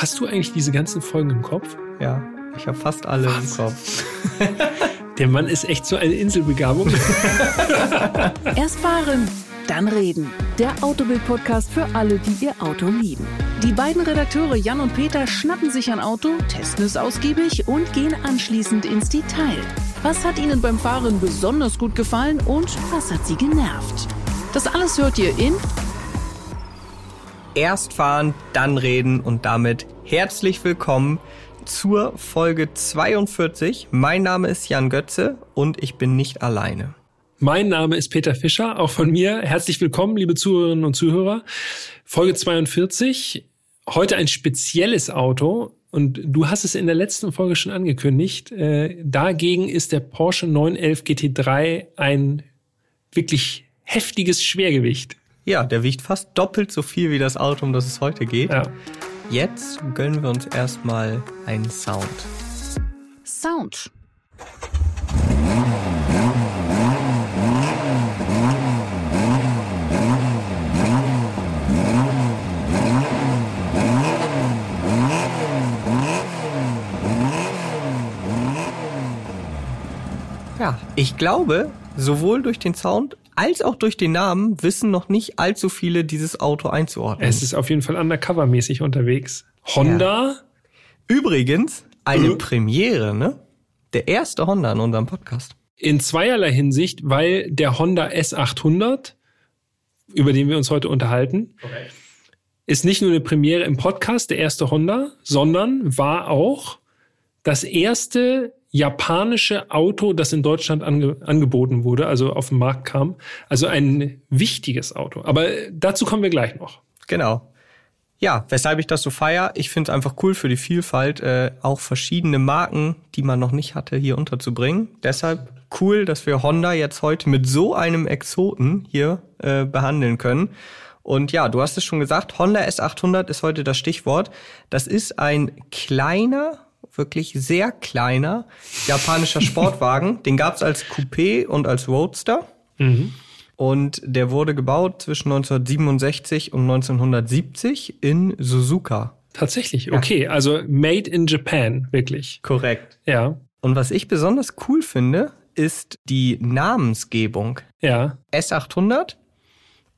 Hast du eigentlich diese ganzen Folgen im Kopf? Ja, ich habe fast alle Was? im Kopf. Der Mann ist echt so eine Inselbegabung. Erst fahren, dann reden. Der Autobild-Podcast für alle, die ihr Auto lieben. Die beiden Redakteure Jan und Peter schnappen sich ein Auto, testen es ausgiebig und gehen anschließend ins Detail. Was hat ihnen beim Fahren besonders gut gefallen und was hat sie genervt? Das alles hört ihr in Erst fahren, dann reden und damit herzlich willkommen zur Folge 42. Mein Name ist Jan Götze und ich bin nicht alleine. Mein Name ist Peter Fischer, auch von mir. Herzlich willkommen, liebe Zuhörerinnen und Zuhörer. Folge 42. Heute ein spezielles Auto. Und du hast es in der letzten Folge schon angekündigt. Äh, dagegen ist der Porsche 911 GT3 ein wirklich heftiges Schwergewicht. Ja, der wiegt fast doppelt so viel wie das Auto, um das es heute geht. Ja. Jetzt gönnen wir uns erstmal einen Sound. Sound. Ja, ich glaube, sowohl durch den Sound als auch durch den Namen wissen noch nicht allzu viele dieses Auto einzuordnen. Es ist auf jeden Fall undercover-mäßig unterwegs. Honda. Ja. Übrigens eine äh. Premiere, ne? Der erste Honda in unserem Podcast. In zweierlei Hinsicht, weil der Honda S800, über den wir uns heute unterhalten, okay. ist nicht nur eine Premiere im Podcast, der erste Honda, sondern war auch das erste japanische Auto, das in Deutschland ange angeboten wurde, also auf den Markt kam. Also ein wichtiges Auto. Aber dazu kommen wir gleich noch. Genau. Ja, weshalb ich das so feier, ich finde es einfach cool für die Vielfalt, äh, auch verschiedene Marken, die man noch nicht hatte, hier unterzubringen. Deshalb cool, dass wir Honda jetzt heute mit so einem Exoten hier äh, behandeln können. Und ja, du hast es schon gesagt, Honda S800 ist heute das Stichwort. Das ist ein kleiner wirklich sehr kleiner japanischer Sportwagen. Den gab es als Coupé und als Roadster. Mhm. Und der wurde gebaut zwischen 1967 und 1970 in Suzuka. Tatsächlich, okay. Ja. Also made in Japan, wirklich. Korrekt. Ja. Und was ich besonders cool finde, ist die Namensgebung. Ja. S800.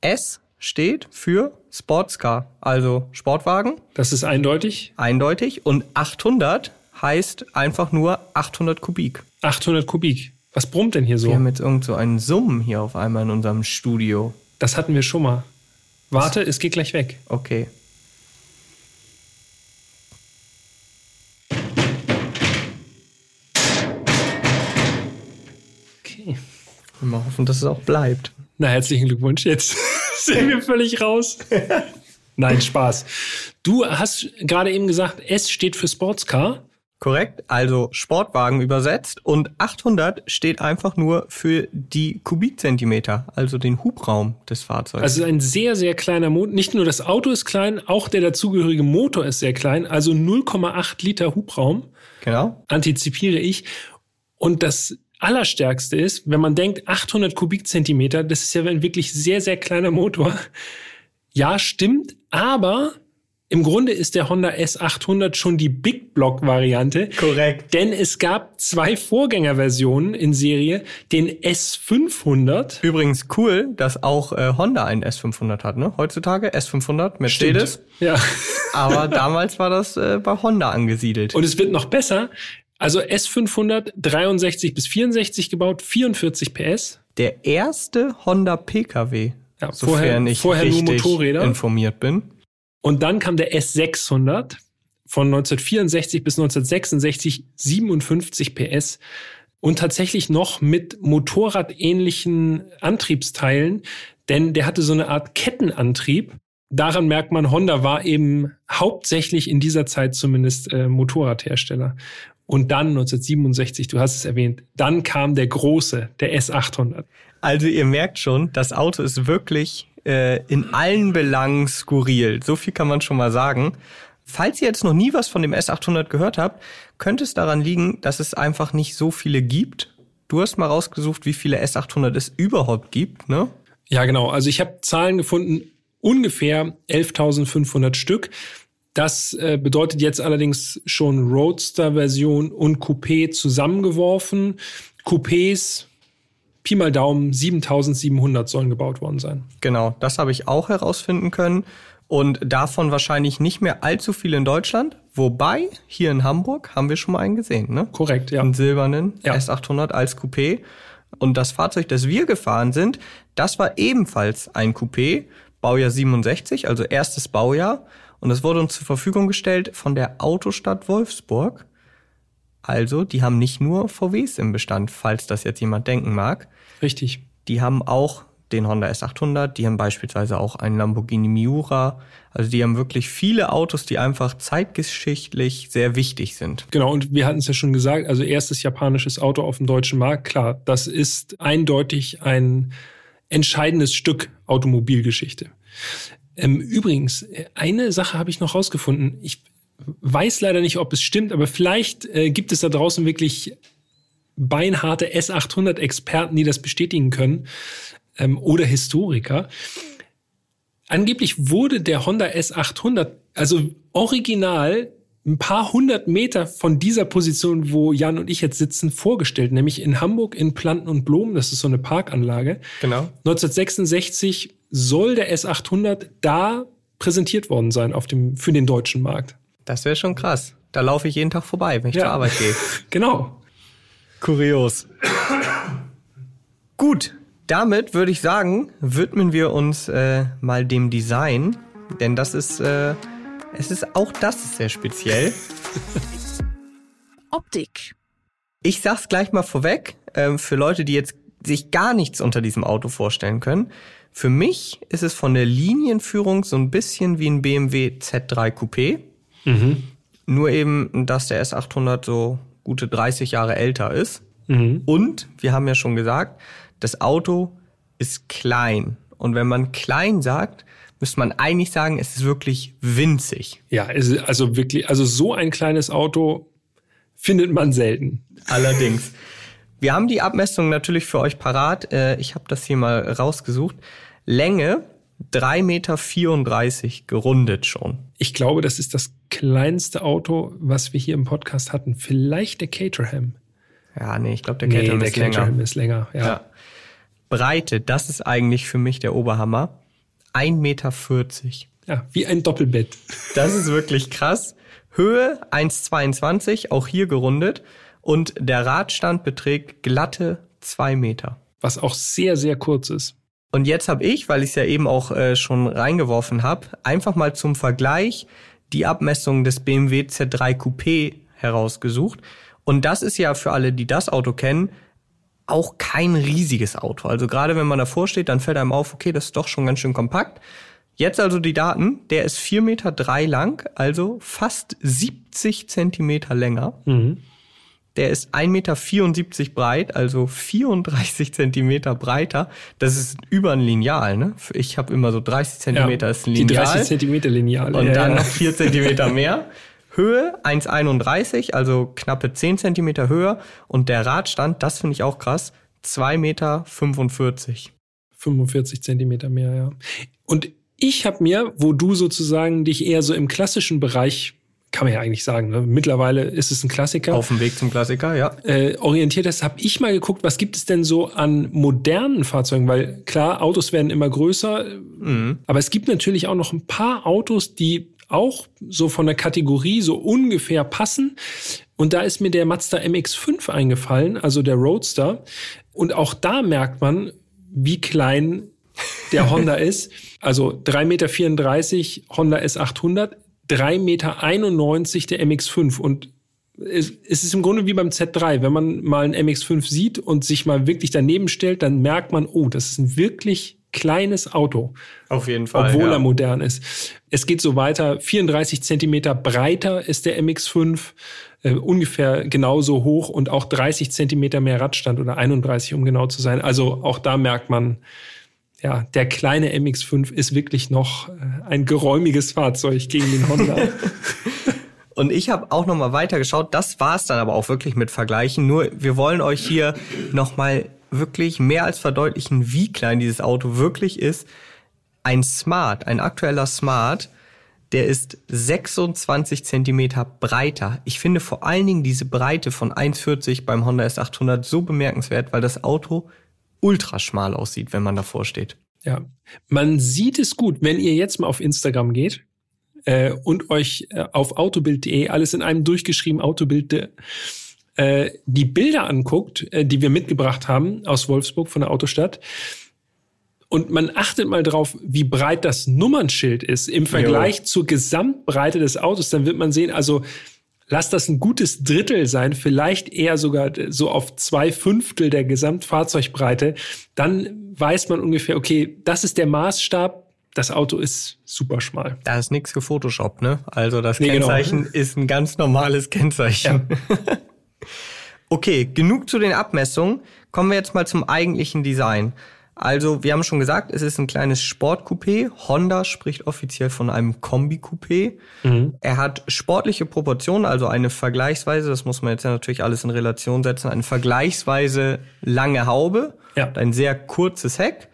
S steht für Sportscar, also Sportwagen. Das ist eindeutig. Eindeutig. Und 800 heißt einfach nur 800 Kubik. 800 Kubik. Was brummt denn hier so? Wir haben jetzt irgend so einen Summen hier auf einmal in unserem Studio. Das hatten wir schon mal. Warte, es geht gleich weg. Okay. Okay. Mal hoffen, dass es auch bleibt. Na, herzlichen Glückwunsch. Jetzt sind wir völlig raus. Nein, Spaß. Du hast gerade eben gesagt, S steht für Sportscar. Korrekt, also Sportwagen übersetzt und 800 steht einfach nur für die Kubikzentimeter, also den Hubraum des Fahrzeugs. Also ein sehr, sehr kleiner Motor. Nicht nur das Auto ist klein, auch der dazugehörige Motor ist sehr klein, also 0,8 Liter Hubraum. Genau. Antizipiere ich. Und das Allerstärkste ist, wenn man denkt, 800 Kubikzentimeter, das ist ja ein wirklich sehr, sehr kleiner Motor. Ja, stimmt, aber im Grunde ist der Honda S800 schon die Big Block Variante. Korrekt. Denn es gab zwei Vorgängerversionen in Serie, den S500. Übrigens cool, dass auch äh, Honda einen S500 hat, ne? Heutzutage S500 Mercedes. Stimmt. Ja. Aber damals war das äh, bei Honda angesiedelt. Und es wird noch besser. Also S500 63 bis 64 gebaut, 44 PS. Der erste Honda PKW. Ja, vorher, ich vorher nur Motorräder. informiert bin. Und dann kam der S600 von 1964 bis 1966, 57 PS und tatsächlich noch mit motorradähnlichen Antriebsteilen, denn der hatte so eine Art Kettenantrieb. Daran merkt man, Honda war eben hauptsächlich in dieser Zeit zumindest äh, Motorradhersteller. Und dann 1967, du hast es erwähnt, dann kam der große, der S800. Also ihr merkt schon, das Auto ist wirklich äh, in allen Belangen skurril. So viel kann man schon mal sagen. Falls ihr jetzt noch nie was von dem S800 gehört habt, könnte es daran liegen, dass es einfach nicht so viele gibt. Du hast mal rausgesucht, wie viele S800 es überhaupt gibt, ne? Ja, genau. Also ich habe Zahlen gefunden, ungefähr 11.500 Stück. Das äh, bedeutet jetzt allerdings schon Roadster-Version und Coupé zusammengeworfen. Coupés, Pi mal Daumen, 7700 sollen gebaut worden sein. Genau, das habe ich auch herausfinden können. Und davon wahrscheinlich nicht mehr allzu viel in Deutschland. Wobei, hier in Hamburg haben wir schon mal einen gesehen, ne? Korrekt, ja. Einen silbernen Ja. S800 als Coupé. Und das Fahrzeug, das wir gefahren sind, das war ebenfalls ein Coupé, Baujahr 67, also erstes Baujahr. Und das wurde uns zur Verfügung gestellt von der Autostadt Wolfsburg. Also, die haben nicht nur VWs im Bestand, falls das jetzt jemand denken mag. Richtig. Die haben auch den Honda S800, die haben beispielsweise auch einen Lamborghini Miura. Also die haben wirklich viele Autos, die einfach zeitgeschichtlich sehr wichtig sind. Genau, und wir hatten es ja schon gesagt, also erstes japanisches Auto auf dem deutschen Markt, klar, das ist eindeutig ein entscheidendes Stück Automobilgeschichte. Ähm, übrigens, eine Sache habe ich noch rausgefunden. Ich weiß leider nicht, ob es stimmt, aber vielleicht äh, gibt es da draußen wirklich beinharte S800-Experten, die das bestätigen können, ähm, oder Historiker. Angeblich wurde der Honda S800, also original, ein paar hundert Meter von dieser Position, wo Jan und ich jetzt sitzen, vorgestellt, nämlich in Hamburg in Planten und Blumen. Das ist so eine Parkanlage. Genau. 1966 soll der S800 da präsentiert worden sein auf dem, für den deutschen Markt. Das wäre schon krass. Da laufe ich jeden Tag vorbei, wenn ich Ja. zur Arbeit gehe. Genau. Kurios. Gut, damit würde ich sagen, widmen wir uns äh, mal dem Design, denn das ist, äh, es ist auch das ist sehr speziell. Optik. Ich sag's gleich mal vorweg, ähm, für Leute, die jetzt sich gar nichts unter diesem Auto vorstellen können. Für mich ist es von der Linienführung so ein bisschen wie ein BMW Z3 Coupé. Nur eben, dass der S800 so gute 30 Jahre älter ist. Und wir haben ja schon gesagt, das Auto ist klein. Und wenn man klein sagt, müsste man eigentlich sagen, es ist wirklich winzig. Ja, es ist also wirklich, also so ein kleines Auto findet man selten. Allerdings. Wir haben die Abmessung natürlich für euch parat. Äh, Ich habe das hier mal rausgesucht. Länge 3,34 Meter gerundet schon. Ich glaube, das ist das kleinste Auto, was wir hier im Podcast hatten. Vielleicht der Caterham. Ja, nee, ich glaube, der Caterham der ist länger. Caterham ist länger. Ja. Ja. Breite, das ist eigentlich für mich der Oberhammer. 1,40 Meter. ja, wie ein Doppelbett. Das ist wirklich krass. Höhe 1,22, auch hier gerundet. Und der Radstand beträgt glatte 2 Meter. Was auch sehr, sehr kurz ist. Und jetzt habe ich, weil ich es ja eben auch äh, schon reingeworfen habe, einfach mal zum Vergleich die Abmessung des BMW Z3 Coupé herausgesucht. Und das ist ja für alle, die das Auto kennen, auch kein riesiges Auto. Also gerade wenn man davor steht, dann fällt einem auf, okay, das ist doch schon ganz schön kompakt. Jetzt also die Daten, der ist 4,3 Meter drei lang, also fast 70 Zentimeter länger. Der ist 1,74 Meter breit, also 34 Zentimeter breiter. Das ist über ein Lineal, ne? Ich habe immer so 30 Zentimeter ist ein die Lineal. 30 Zentimeter Lineal. Und ja, dann ja. noch 4 Zentimeter mehr. Höhe 1,31, also knappe 10 Zentimeter höher. Und der Radstand, das finde ich auch krass, 2,45 Meter. 45 Zentimeter mehr, ja. Und ich habe mir, wo du sozusagen dich eher so im klassischen Bereich, kann man ja eigentlich sagen, ne? mittlerweile ist es ein Klassiker, Auf dem Weg zum Klassiker, ja. äh, orientiert hast, habe ich mal geguckt, was gibt es denn so an modernen Fahrzeugen? Weil klar, Autos werden immer größer, aber es gibt natürlich auch noch ein paar Autos, die auch so von der Kategorie so ungefähr passen. Und da ist mir der Mazda MX5 eingefallen, also der Roadster. Und auch da merkt man, wie klein der Honda ist. Also 3,34 Meter Honda S800, 3,91 Meter der MX5. Und es, es ist im Grunde wie beim Z3. Wenn man mal einen MX5 sieht und sich mal wirklich daneben stellt, dann merkt man, oh, das ist ein wirklich kleines Auto, Auf jeden Fall. obwohl ja. er modern ist. Es geht so weiter. 34 Zentimeter breiter ist der MX5, äh, ungefähr genauso hoch und auch 30 Zentimeter mehr Radstand oder 31, um genau zu sein. Also auch da merkt man, ja, der kleine MX5 ist wirklich noch äh, ein geräumiges Fahrzeug gegen den Honda. Und ich habe auch noch mal weitergeschaut. Das war's dann aber auch wirklich mit Vergleichen. Nur wir wollen euch hier noch mal wirklich mehr als verdeutlichen, wie klein dieses Auto wirklich ist. Ein Smart, ein aktueller Smart, Der ist 26 Zentimeter breiter. Ich finde vor allen Dingen diese Breite von 1,40 beim Honda S800 so bemerkenswert, weil das Auto ultra schmal aussieht, wenn man davor steht. Ja, man sieht es gut, wenn ihr jetzt mal auf Instagram geht äh, und euch äh, auf autobild.de alles in einem durchgeschrieben Autobild äh, die Bilder anguckt, äh, die wir mitgebracht haben aus Wolfsburg von der Autostadt. Und man achtet mal drauf, wie breit das Nummernschild ist im Vergleich jo. zur Gesamtbreite des Autos, dann wird man sehen, also lass das ein gutes Drittel sein, vielleicht eher sogar so auf zwei Fünftel der Gesamtfahrzeugbreite, dann weiß man ungefähr, okay, das ist der Maßstab, das Auto ist super schmal. Da ist nichts gefotoshoppt, ne? Also das nee, genau. Kennzeichen genau. ist ein ganz normales Kennzeichen. Ja. okay, genug zu den Abmessungen. Kommen wir jetzt mal zum eigentlichen Design. Also, wir haben schon gesagt, es ist ein kleines Sportcoupé. Honda spricht offiziell von einem Kombi-Coupé. Mhm. Er hat sportliche Proportionen, also eine vergleichsweise, das muss man jetzt ja natürlich alles in Relation setzen, eine vergleichsweise lange Haube ja. und ein sehr kurzes Heck.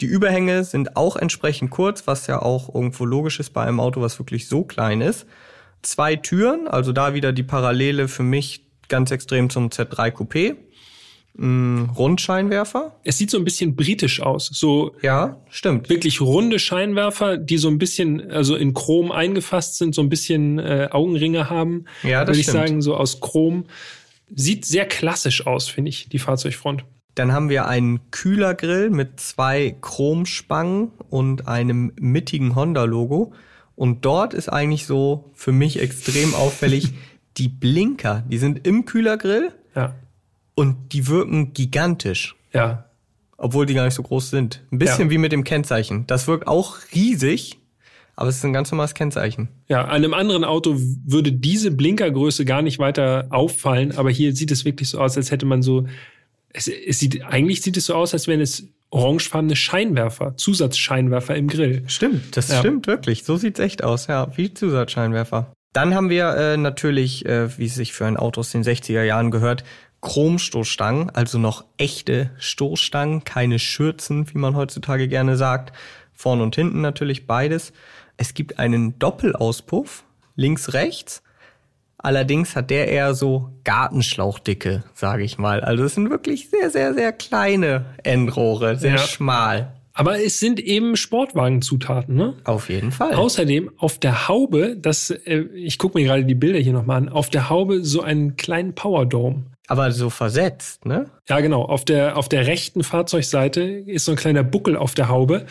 Die Überhänge sind auch entsprechend kurz, was ja auch irgendwo logisch ist bei einem Auto, was wirklich so klein ist. Zwei Türen, also da wieder die Parallele für mich ganz extrem zum Z3 Coupé mh, Rundscheinwerfer. Es sieht so ein bisschen britisch aus. So ja, stimmt. Wirklich runde Scheinwerfer, die so ein bisschen, also in Chrom eingefasst sind, so ein bisschen äh, Augenringe haben. Ja, das würde ich sagen, so aus Chrom. Sieht sehr klassisch aus, finde ich, die Fahrzeugfront. Dann haben wir einen Kühlergrill mit zwei Chromspangen und einem mittigen Honda-Logo. Und dort ist eigentlich so für mich extrem auffällig die Blinker. Die sind im Kühlergrill. Ja. Und die wirken gigantisch. Ja. Obwohl die gar nicht so groß sind. Ein bisschen ja. wie mit dem Kennzeichen. Das wirkt auch riesig, aber es ist ein ganz normales Kennzeichen. Ja, an einem anderen Auto würde diese Blinkergröße gar nicht weiter auffallen, aber hier sieht es wirklich so aus, als hätte man so, es, es sieht, eigentlich sieht es so aus, als wären es orangefarbene Scheinwerfer, Zusatzscheinwerfer im Grill. Stimmt, das ja. stimmt wirklich. So sieht's echt aus, ja, wie Zusatzscheinwerfer. Dann haben wir äh, natürlich, äh, wie es sich für ein Auto aus den 60er Jahren gehört, Chromstoßstangen, also noch echte Stoßstangen, keine Schürzen, wie man heutzutage gerne sagt. Vorn und hinten natürlich beides. Es gibt einen Doppelauspuff, links, rechts. Allerdings hat der eher so Gartenschlauchdicke, sage ich mal. Also es sind wirklich sehr, sehr, sehr kleine Endrohre, sehr ja. schmal. Aber es sind eben Sportwagenzutaten, ne? Auf jeden Fall. Außerdem auf der Haube, das, äh, ich gucke mir gerade die Bilder hier nochmal an, auf der Haube so einen kleinen Powerdome. Aber so versetzt, ne? Ja, genau. Auf der, auf der rechten Fahrzeugseite ist so ein kleiner Buckel auf der Haube.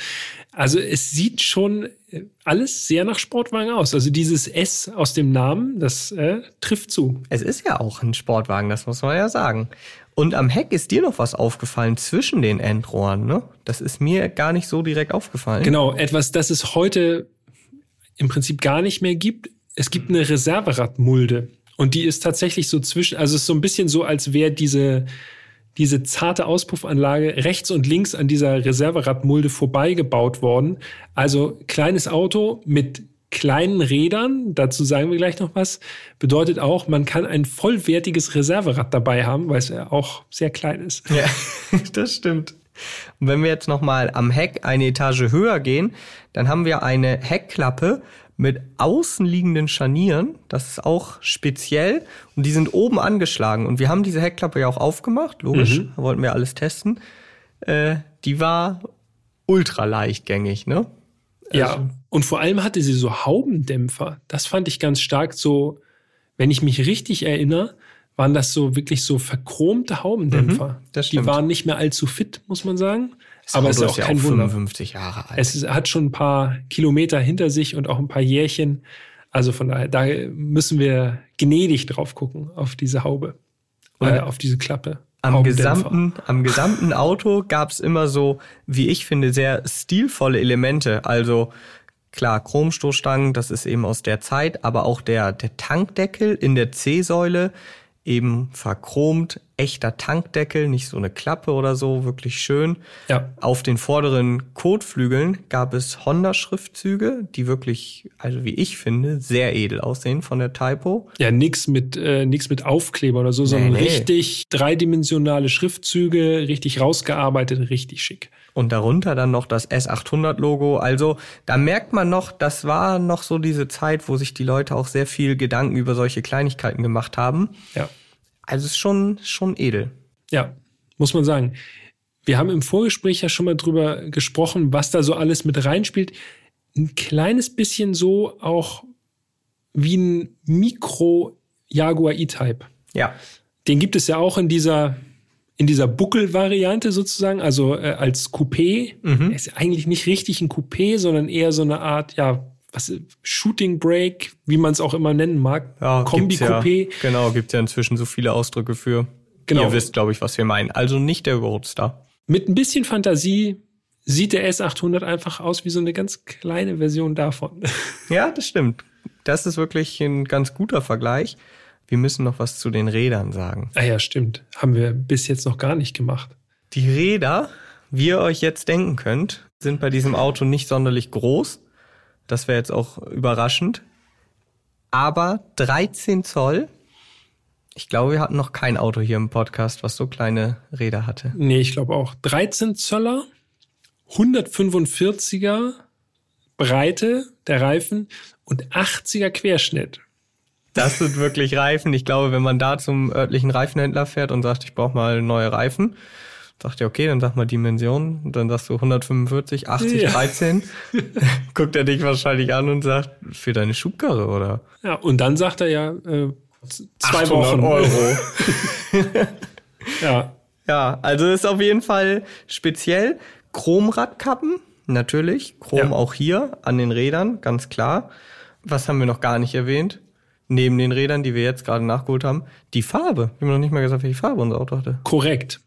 Also es sieht schon äh, alles sehr nach Sportwagen aus. Also dieses S aus dem Namen, das äh, trifft zu. Es ist ja auch ein Sportwagen, das muss man ja sagen. Und am Heck ist dir noch was aufgefallen zwischen den Endrohren, ne? Das ist mir gar nicht so direkt aufgefallen. Genau, etwas, das es heute im Prinzip gar nicht mehr gibt. Es gibt eine Reserveradmulde. Und die ist tatsächlich so zwischen, also es ist so ein bisschen so, als wäre diese, diese zarte Auspuffanlage rechts und links an dieser Reserveradmulde vorbeigebaut worden. Also kleines Auto mit kleinen Rädern, dazu sagen wir gleich noch was, bedeutet auch, man kann ein vollwertiges Reserverad dabei haben, weil es ja auch sehr klein ist. Ja, das stimmt. Und wenn wir jetzt nochmal am Heck eine Etage höher gehen, dann haben wir eine Heckklappe mit außenliegenden Scharnieren. Das ist auch speziell. Und die sind oben angeschlagen. Und wir haben diese Heckklappe ja auch aufgemacht. Logisch, mhm. da wollten wir alles testen. Äh, die war ultra leichtgängig, ne? Ja, also. und vor allem hatte sie so Haubendämpfer. Das fand ich ganz stark so, wenn ich mich richtig erinnere, waren das so wirklich so verchromte Haubendämpfer. Mhm, die waren nicht mehr allzu fit, muss man sagen. Das aber es ist auch kein auch 55 Wunder. Jahre alt. Es hat schon ein paar Kilometer hinter sich und auch ein paar Jährchen. Also von daher, da müssen wir gnädig drauf gucken, auf diese Haube, äh, auf diese Klappe. Am gesamten, am gesamten Auto gab's immer so, wie ich finde, sehr stilvolle Elemente. Also klar, Chromstoßstangen, das ist eben aus der Zeit, aber auch der, der Tankdeckel in der C-Säule, eben verchromt, echter Tankdeckel, nicht so eine Klappe oder so, wirklich schön. Ja. Auf den vorderen Kotflügeln gab es Honda-Schriftzüge, die wirklich, also wie ich finde, sehr edel aussehen von der Typo. Ja, nix mit äh, nix mit Aufkleber oder so, nee, sondern nee. richtig dreidimensionale Schriftzüge, richtig rausgearbeitet, richtig schick. Und darunter dann noch das S800-Logo. Also da merkt man noch, das war noch so diese Zeit, wo sich die Leute auch sehr viel Gedanken über solche Kleinigkeiten gemacht haben. Ja. Also es ist schon, schon edel. Ja, muss man sagen. Wir haben im Vorgespräch ja schon mal drüber gesprochen, was da so alles mit reinspielt. Ein kleines bisschen so auch wie ein Mikro Jaguar E-Type. Ja. Den gibt es ja auch in dieser in dieser Buckel-Variante sozusagen, also äh, als Coupé. Mhm. Ist eigentlich nicht richtig ein Coupé, sondern eher so eine Art, ja, was Shooting Break, wie man es auch immer nennen mag. Ja, Kombi-Coupé. Ja, genau, gibt ja inzwischen so viele Ausdrücke für. Genau. Ihr wisst, glaube ich, was wir meinen. Also nicht der Roadster. Mit ein bisschen Fantasie sieht der S800 einfach aus wie so eine ganz kleine Version davon. Ja, das stimmt. Das ist wirklich ein ganz guter Vergleich. Wir müssen noch was zu den Rädern sagen. Ah ja, stimmt. Haben wir bis jetzt noch gar nicht gemacht. Die Räder, wie ihr euch jetzt denken könnt, sind bei diesem Auto nicht sonderlich groß. Das wäre jetzt auch überraschend. Aber 13 Zoll. Ich glaube, wir hatten noch kein Auto hier im Podcast, was so kleine Räder hatte. Nee, ich glaube auch. 13 Zöller, 145er Breite der Reifen und 80er Querschnitt. Das sind wirklich Reifen. Ich glaube, wenn man da zum örtlichen Reifenhändler fährt und sagt, ich brauche mal neue Reifen, sagt er, okay, dann sag mal Dimension. Und dann sagst du 145, 80, Ja. 13. Guckt er dich wahrscheinlich an und sagt, für deine Schubkarre oder? Ja, und dann sagt er ja, äh, zwei 800 Wochen. Euro. Ja, Ja, also ist auf jeden Fall speziell. Chromradkappen, natürlich. Chrom Ja. auch hier an den Rädern, ganz klar. Was haben wir noch gar nicht erwähnt? Neben den Rädern, die wir jetzt gerade nachgeholt haben, die Farbe. Wir haben noch nicht mal gesagt, welche Farbe unser Auto hatte. korrekt.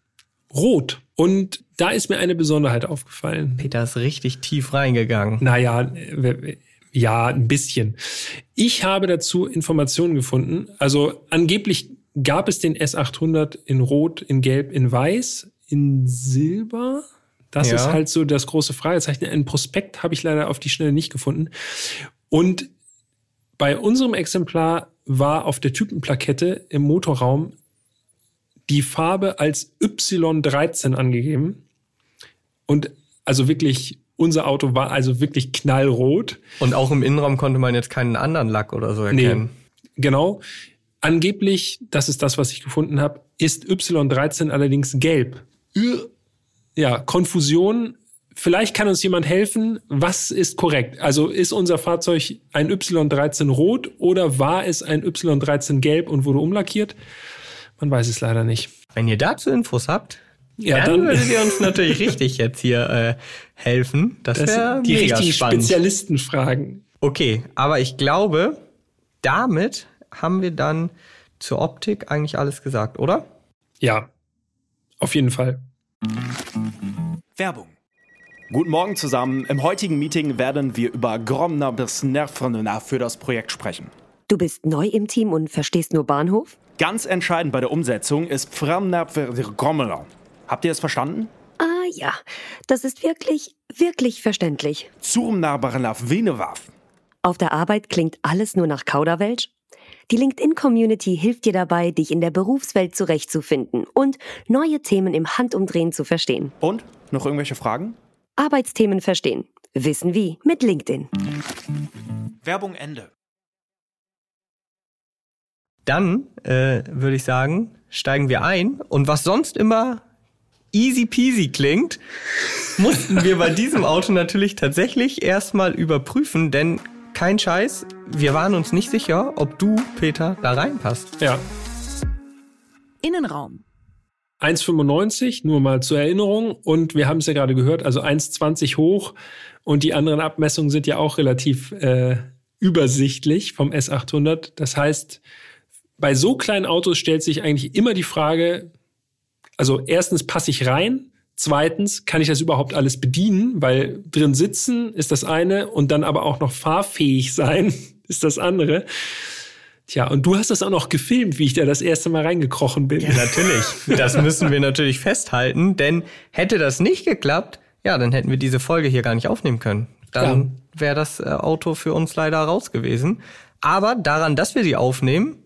Rot. Und da ist mir eine Besonderheit aufgefallen. Peter ist richtig tief reingegangen. Naja, äh, ja, ein bisschen. Ich habe dazu Informationen gefunden. Also angeblich gab es den S800 in Rot, in Gelb, in Weiß, in Silber. Das Ja. ist halt so das große Fragezeichen. Ein Prospekt habe ich leider auf die Schnelle nicht gefunden. Und bei unserem Exemplar war auf der Typenplakette im Motorraum die Farbe als Y13 angegeben. Und also wirklich, unser Auto war also wirklich knallrot. Und auch im Innenraum konnte man jetzt keinen anderen Lack oder so erkennen. Genau. Angeblich, das ist das, was ich gefunden habe, ist Y13 allerdings gelb. Ja, Konfusion. Vielleicht kann uns jemand helfen. Was ist korrekt? Also ist unser Fahrzeug ein Y13 rot oder war es ein Y13 gelb und wurde umlackiert? Man weiß es leider nicht. Wenn ihr dazu Infos habt, Ja, dann, dann, würdet ihr uns natürlich richtig jetzt hier äh, helfen. Das, das wäre sind die mega richtigen spannend. Spezialistenfragen. Okay, aber ich glaube, damit haben wir dann zur Optik eigentlich alles gesagt, oder? Ja, auf jeden Fall. Werbung. Guten Morgen zusammen. Im heutigen Meeting werden wir über Gromner bis Nervrenna für das Projekt sprechen. Du bist neu im Team und verstehst nur Bahnhof? Ganz entscheidend bei der Umsetzung ist Framnerver Habt ihr es verstanden? Ah ja, das ist wirklich, wirklich verständlich. Zurmnabarnaf Venewaf. Auf der Arbeit klingt alles nur nach Kauderwelsch? Die LinkedIn-Community hilft dir dabei, dich in der Berufswelt zurechtzufinden und neue Themen im Handumdrehen zu verstehen. Und? Noch irgendwelche Fragen? Arbeitsthemen verstehen. Wissen wie mit LinkedIn. Werbung Ende. Dann äh, würde ich sagen, steigen wir ein. Und was sonst immer easy peasy klingt, mussten wir bei diesem Auto natürlich tatsächlich erstmal überprüfen, denn kein Scheiß, wir waren uns nicht sicher, ob du, Peter, da reinpasst. Ja. Innenraum. 1,95, nur mal zur Erinnerung. Und wir haben es ja gerade gehört, also 1,20 hoch. Und die anderen Abmessungen sind ja auch relativ äh, übersichtlich vom S800. Das heißt, bei so kleinen Autos stellt sich eigentlich immer die Frage, also erstens passe ich rein, zweitens kann ich das überhaupt alles bedienen, weil drin sitzen ist das eine und dann aber auch noch fahrfähig sein ist das andere. Tja, und du hast das auch noch gefilmt, wie ich da das erste Mal reingekrochen bin. Ja, natürlich. Das müssen wir natürlich festhalten, denn hätte das nicht geklappt, ja, dann hätten wir diese Folge hier gar nicht aufnehmen können. Dann wäre das äh, Auto für uns leider raus gewesen. Aber daran, dass wir sie aufnehmen,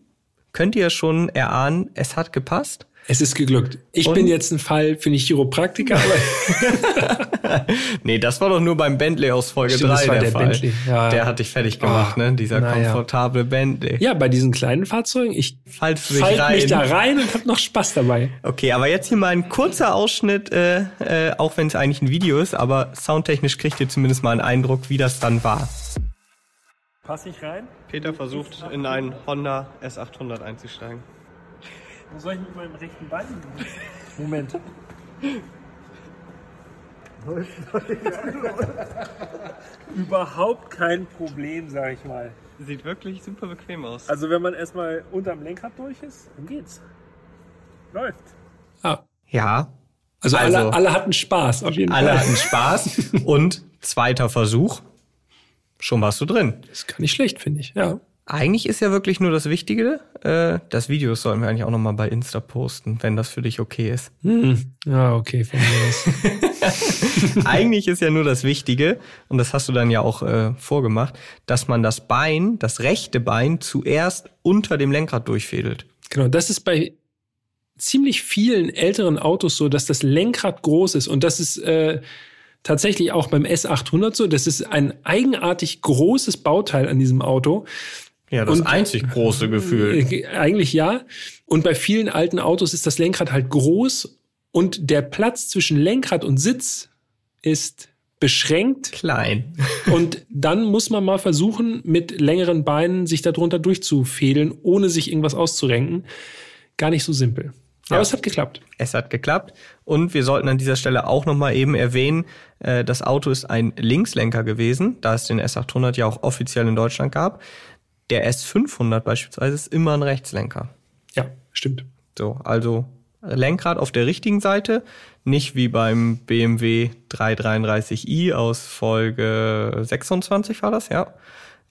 könnt ihr schon erahnen, es hat gepasst. Es ist geglückt. Ich Und? bin jetzt ein Fall, finde ich, Chiropraktiker, aber nee, das war doch nur beim Bentley aus Folge Stimmt, 3 das war der, der Fall. Bentley, ja. Der hat dich fertig gemacht, Ah, ne? Dieser komfortable Bentley. Ja, bei diesen kleinen Fahrzeugen, ich Falls du dich fall rein. mich da rein und hab noch Spaß dabei. Okay, aber jetzt hier mal ein kurzer Ausschnitt, äh, äh, auch wenn es eigentlich ein Video ist, aber soundtechnisch kriegt ihr zumindest mal einen Eindruck, wie das dann war. Pass ich rein? Peter versucht in einen Honda S800 einzusteigen. Wo soll ich mit meinem rechten Bein? Moment. Überhaupt kein Problem, sag ich mal. Sieht wirklich super bequem aus. Also wenn man erstmal unterm Lenkrad durch ist, dann geht's. Läuft. Ah, Ja, also, Also- alle, alle hatten Spaß, auf jeden alle Fall. hatten Spaß und zweiter Versuch, schon warst du drin. Das ist gar nicht schlecht, finde ich. Ja. Eigentlich ist ja wirklich nur das Wichtige. Äh, das Video sollten wir eigentlich auch nochmal bei Insta posten, wenn das für dich okay ist. Hm. Ja, okay, von mir aus. Eigentlich ist ja nur das Wichtige, und das hast du dann ja auch äh, vorgemacht, dass man das Bein, das rechte Bein, zuerst unter dem Lenkrad durchfädelt. Genau, das ist bei ziemlich vielen älteren Autos so, dass das Lenkrad groß ist und das ist äh, tatsächlich auch beim S800 so. Das ist ein eigenartig großes Bauteil an diesem Auto. Ja, das Und- einzig große Gefühl. Äh, Eigentlich ja. Und bei vielen alten Autos ist das Lenkrad halt groß und der Platz zwischen Lenkrad und Sitz ist beschränkt. Klein. Und dann muss man mal versuchen, mit längeren Beinen sich darunter durchzufädeln, ohne sich irgendwas auszurenken. Gar nicht so simpel. Aber Ja. es hat geklappt. Es hat geklappt. Und wir sollten an dieser Stelle auch nochmal eben erwähnen, äh, das Auto ist ein Linkslenker gewesen, da es den S800 ja auch offiziell in Deutschland gab. Der S500 beispielsweise ist immer ein Rechtslenker. Ja, stimmt. So, also Lenkrad auf der richtigen Seite, nicht wie beim BMW 333i aus Folge 26 war das, ja.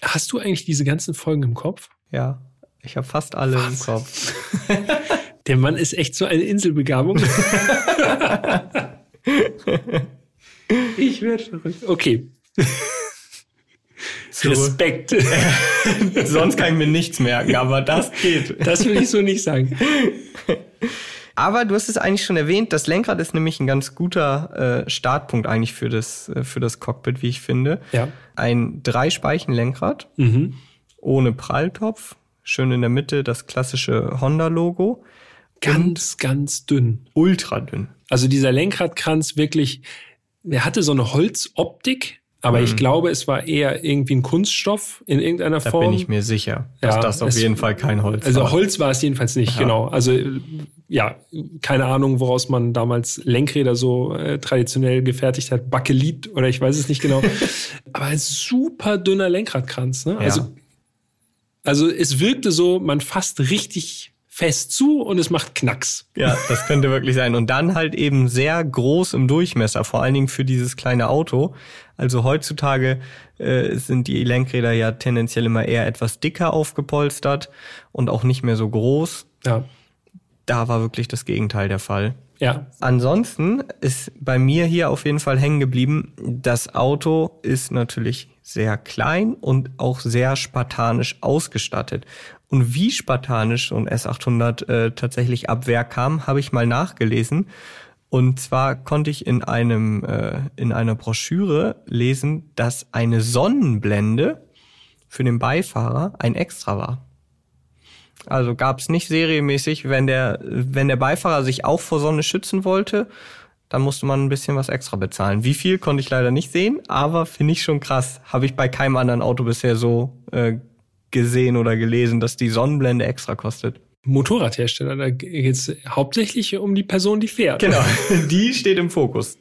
Hast du eigentlich diese ganzen Folgen im Kopf? Ja, ich habe fast alle im Was? Kopf. Der Mann ist echt so eine Inselbegabung. ich werde verrückt. Okay. So. Respekt. Sonst kann ich mir nichts merken, aber das geht. Das will ich so nicht sagen. Aber du hast es eigentlich schon erwähnt, das Lenkrad ist nämlich ein ganz guter äh, Startpunkt eigentlich für das, äh, für das Cockpit, wie ich finde. Ja. Ein Drei-Speichen-Lenkrad Mhm. ohne Pralltopf, schön in der Mitte das klassische Honda-Logo, Ganz, ganz dünn. ultra dünn. Also dieser Lenkradkranz wirklich, der hatte so eine Holzoptik, aber ich glaube, es war eher irgendwie ein Kunststoff in irgendeiner Mhm. Da Form. bin ich mir sicher, dass Ja, das auf es- jeden Fall kein Holz Also war. Holz war es jedenfalls nicht, genau. Also äh, ja, keine Ahnung, woraus man damals Lenkräder so äh, traditionell gefertigt hat. Bakelit oder ich weiß es nicht genau. Aber ein super dünner Lenkradkranz. Ne? Also, also es wirkte so, man fasst richtig fest zu und es macht Knacks. Ja, das könnte wirklich sein. Und dann halt eben sehr groß im Durchmesser, vor allen Dingen für dieses kleine Auto. Also heutzutage äh, sind die Lenkräder ja tendenziell immer eher etwas dicker aufgepolstert und auch nicht mehr so groß. Ja, Da war wirklich das Gegenteil der Fall. ja, Ansonsten ist bei mir hier auf jeden Fall hängen geblieben, das Auto ist natürlich sehr klein und auch sehr spartanisch ausgestattet. Und wie spartanisch so ein S800 äh, tatsächlich ab Werk kam, habe ich mal nachgelesen. Und zwar konnte ich in einem äh, in einer Broschüre lesen, dass eine Sonnenblende für den Beifahrer ein Extra war. Also gab es nicht serienmäßig, wenn der, wenn der Beifahrer sich auch vor Sonne schützen wollte, dann musste man ein bisschen was extra bezahlen. Wie viel konnte ich leider nicht sehen, aber finde ich schon krass. Habe ich bei keinem anderen Auto bisher so äh, gesehen oder gelesen, dass die Sonnenblende extra kostet. Motorradhersteller, da geht es hauptsächlich um die Person, die fährt. Genau, die steht im Fokus.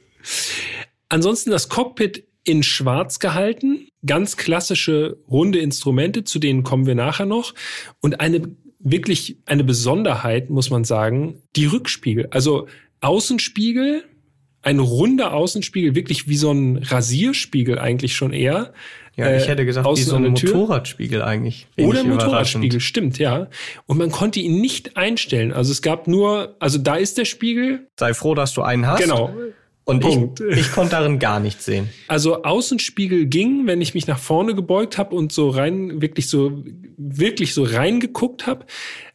Ansonsten das Cockpit in schwarz gehalten, ganz klassische runde Instrumente, zu denen kommen wir nachher noch. Und eine wirklich eine Besonderheit, muss man sagen, die Rückspiegel. Also Außenspiegel, ein runder Außenspiegel, wirklich wie so ein Rasierspiegel eigentlich schon eher. Ja, ich Äh, hätte gesagt, wie so ein. Motorradspiegel eigentlich. Oder Motorradspiegel, stimmt, ja. Und man konnte ihn nicht einstellen. Also es gab nur, also da ist der Spiegel. Sei froh, dass du einen hast. Genau. Und Punkt. ich, ich konnte darin gar nichts sehen. Also Außenspiegel ging, wenn ich mich nach vorne gebeugt habe und so rein, wirklich so, wirklich so reingeguckt habe.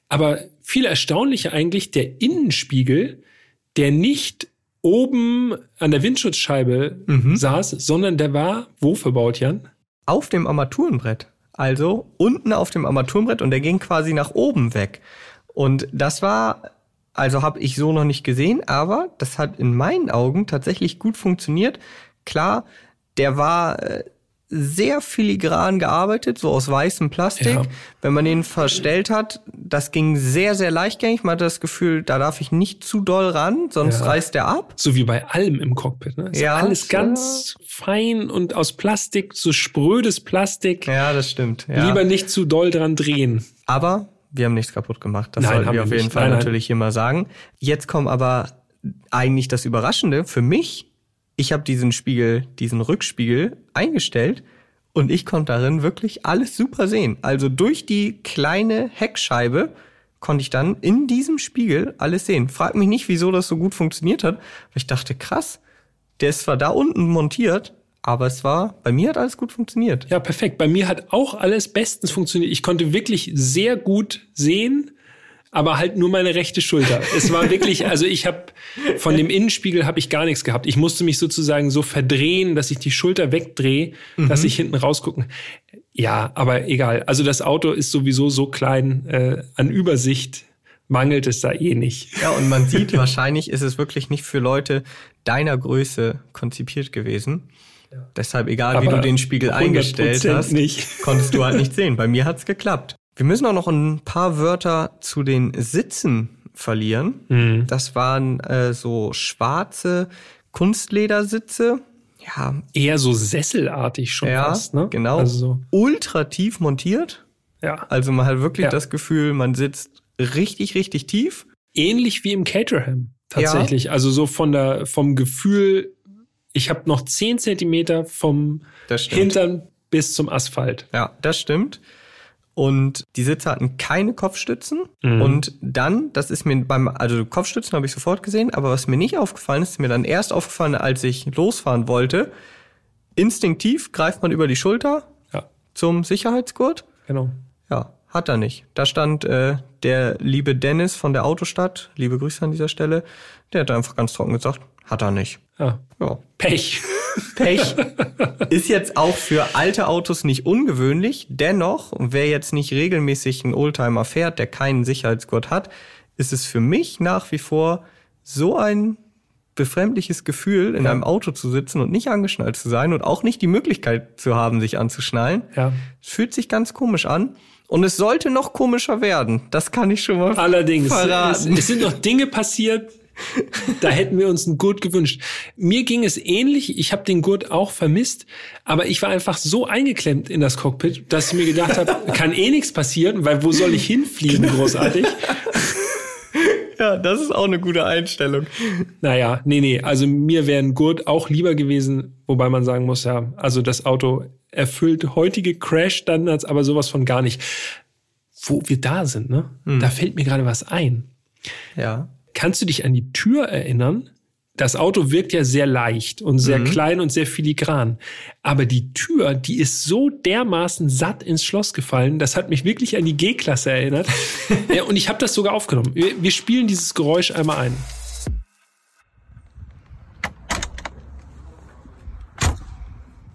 Aber viel erstaunlicher eigentlich der Innenspiegel, der nicht oben an der Windschutzscheibe Mhm. saß, sondern der war wo verbaut, Jan? Auf dem Armaturenbrett. Also unten auf dem Armaturenbrett und der ging quasi nach oben weg. Und das war, also habe ich so noch nicht gesehen, aber das hat in meinen Augen tatsächlich gut funktioniert. Klar, der war äh, sehr filigran gearbeitet, so aus weißem Plastik. Ja. Wenn man den verstellt hat, das ging sehr, sehr leichtgängig. Man hatte das Gefühl, da darf ich nicht zu doll ran, sonst Ja. reißt der ab. So wie bei allem im Cockpit. Ne? Ist Ja, alles ja. ganz fein und aus Plastik, so sprödes Plastik. Ja, das stimmt. Ja. Lieber nicht zu doll dran drehen. Aber wir haben nichts kaputt gemacht. Das Nein, sollten wir auf jeden nicht. Fall Nein, nein. natürlich hier mal sagen. Jetzt kommt aber eigentlich das Überraschende für mich. Ich habe diesen Spiegel, diesen Rückspiegel eingestellt und ich konnte darin wirklich alles super sehen. Also durch die kleine Heckscheibe konnte ich dann in diesem Spiegel alles sehen. Frag mich nicht, wieso das so gut funktioniert hat. Aber ich dachte, krass, der ist zwar da unten montiert, aber es war, bei mir hat alles gut funktioniert. Ja, perfekt. Bei mir hat auch alles bestens funktioniert. Ich konnte wirklich sehr gut sehen, aber halt nur meine rechte Schulter. Es war wirklich, also ich habe von dem Innenspiegel habe ich gar nichts gehabt. Ich musste mich sozusagen so verdrehen, dass ich die Schulter wegdrehe, dass ich hinten rausgucken. Ja, aber egal. Also das Auto ist sowieso so klein äh, an Übersicht mangelt es da eh nicht. Ja, und man sieht, wahrscheinlich ist es wirklich nicht für Leute deiner Größe konzipiert gewesen. Deshalb, egal wie Aber du den Spiegel 100% eingestellt hast, nicht. konntest du halt nicht sehen. Bei mir hat's geklappt. Wir müssen auch noch ein paar Wörter zu den Sitzen verlieren. Mhm. Das waren äh, so schwarze Kunstledersitze. Ja, Eher so sesselartig schon ja, fast, ne? genau. Also so, Ultra tief montiert. ja. Also man hat wirklich Ja. das Gefühl, man sitzt richtig, richtig tief. ähnlich wie im Caterham tatsächlich. Also so von der vom Gefühl, ich habe noch 10 Zentimeter vom. Hintern bis zum Asphalt. Ja, das stimmt. Und die Sitze hatten keine Kopfstützen. Mhm. Und dann, das ist mir beim, also Kopfstützen habe ich sofort gesehen, aber was mir nicht aufgefallen ist, ist mir dann erst aufgefallen, als ich losfahren wollte. Instinktiv greift man über die Schulter Ja, zum Sicherheitsgurt. genau. Ja, hat er nicht. Da stand äh, der liebe Dennis von der Autostadt, liebe Grüße an dieser Stelle, der hat einfach ganz trocken gesagt, hat er nicht. Ja. Ja, Pech. Pech ist jetzt auch für alte Autos nicht ungewöhnlich. Dennoch, wer jetzt nicht regelmäßig einen Oldtimer fährt, der keinen Sicherheitsgurt hat, ist es für mich nach wie vor so ein befremdliches Gefühl, in einem Auto zu sitzen und nicht angeschnallt zu sein und auch nicht die Möglichkeit zu haben, sich anzuschnallen. Ja. Es fühlt sich ganz komisch an. Und es sollte noch komischer werden. Das kann ich schon mal Allerdings, es, verraten. es sind noch Dinge passiert, da hätten wir uns einen Gurt gewünscht. Mir ging es ähnlich, ich habe den Gurt auch vermisst, aber ich war einfach so eingeklemmt in das Cockpit, dass ich mir gedacht habe, kann eh nichts passieren, weil wo soll ich hinfliegen, großartig? ja, das ist auch eine gute Einstellung. Naja, nee, nee, also mir wäre ein Gurt auch lieber gewesen, wobei man sagen muss, ja, also das Auto erfüllt heutige Crash-Standards, aber sowas von gar nicht. Wo wir da sind, ne? Da fällt mir gerade was ein. Ja. Kannst du dich an die Tür erinnern? Das Auto wirkt ja sehr leicht und sehr klein und sehr filigran. Aber die Tür, die ist so dermaßen satt ins Schloss gefallen, das hat mich wirklich an die G-Klasse erinnert. ja, und ich habe das sogar aufgenommen. Wir, wir spielen dieses Geräusch einmal ein.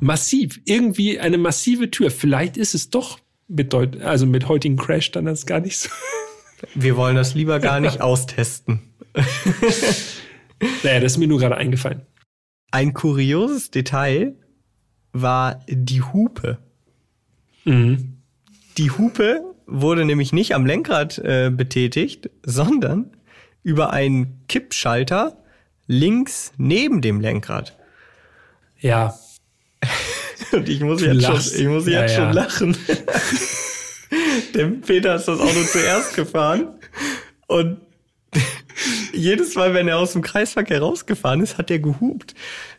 Massiv, irgendwie eine massive Tür. Vielleicht ist es doch mit, deut also mit heutigen Crash-Standards gar nicht so. Wir wollen das lieber gar nicht austesten. Naja, das ist mir nur gerade eingefallen. Ein kurioses Detail war die Hupe. Mhm. Die Hupe wurde nämlich nicht am Lenkrad äh, betätigt, sondern über einen Kippschalter links neben dem Lenkrad. Ja, Und ich muss Du jetzt, lachst. schon, ich muss jetzt ja. schon lachen. Der Peter ist das Auto zuerst gefahren und jedes Mal, wenn er aus dem Kreisverkehr rausgefahren ist, hat er gehupt.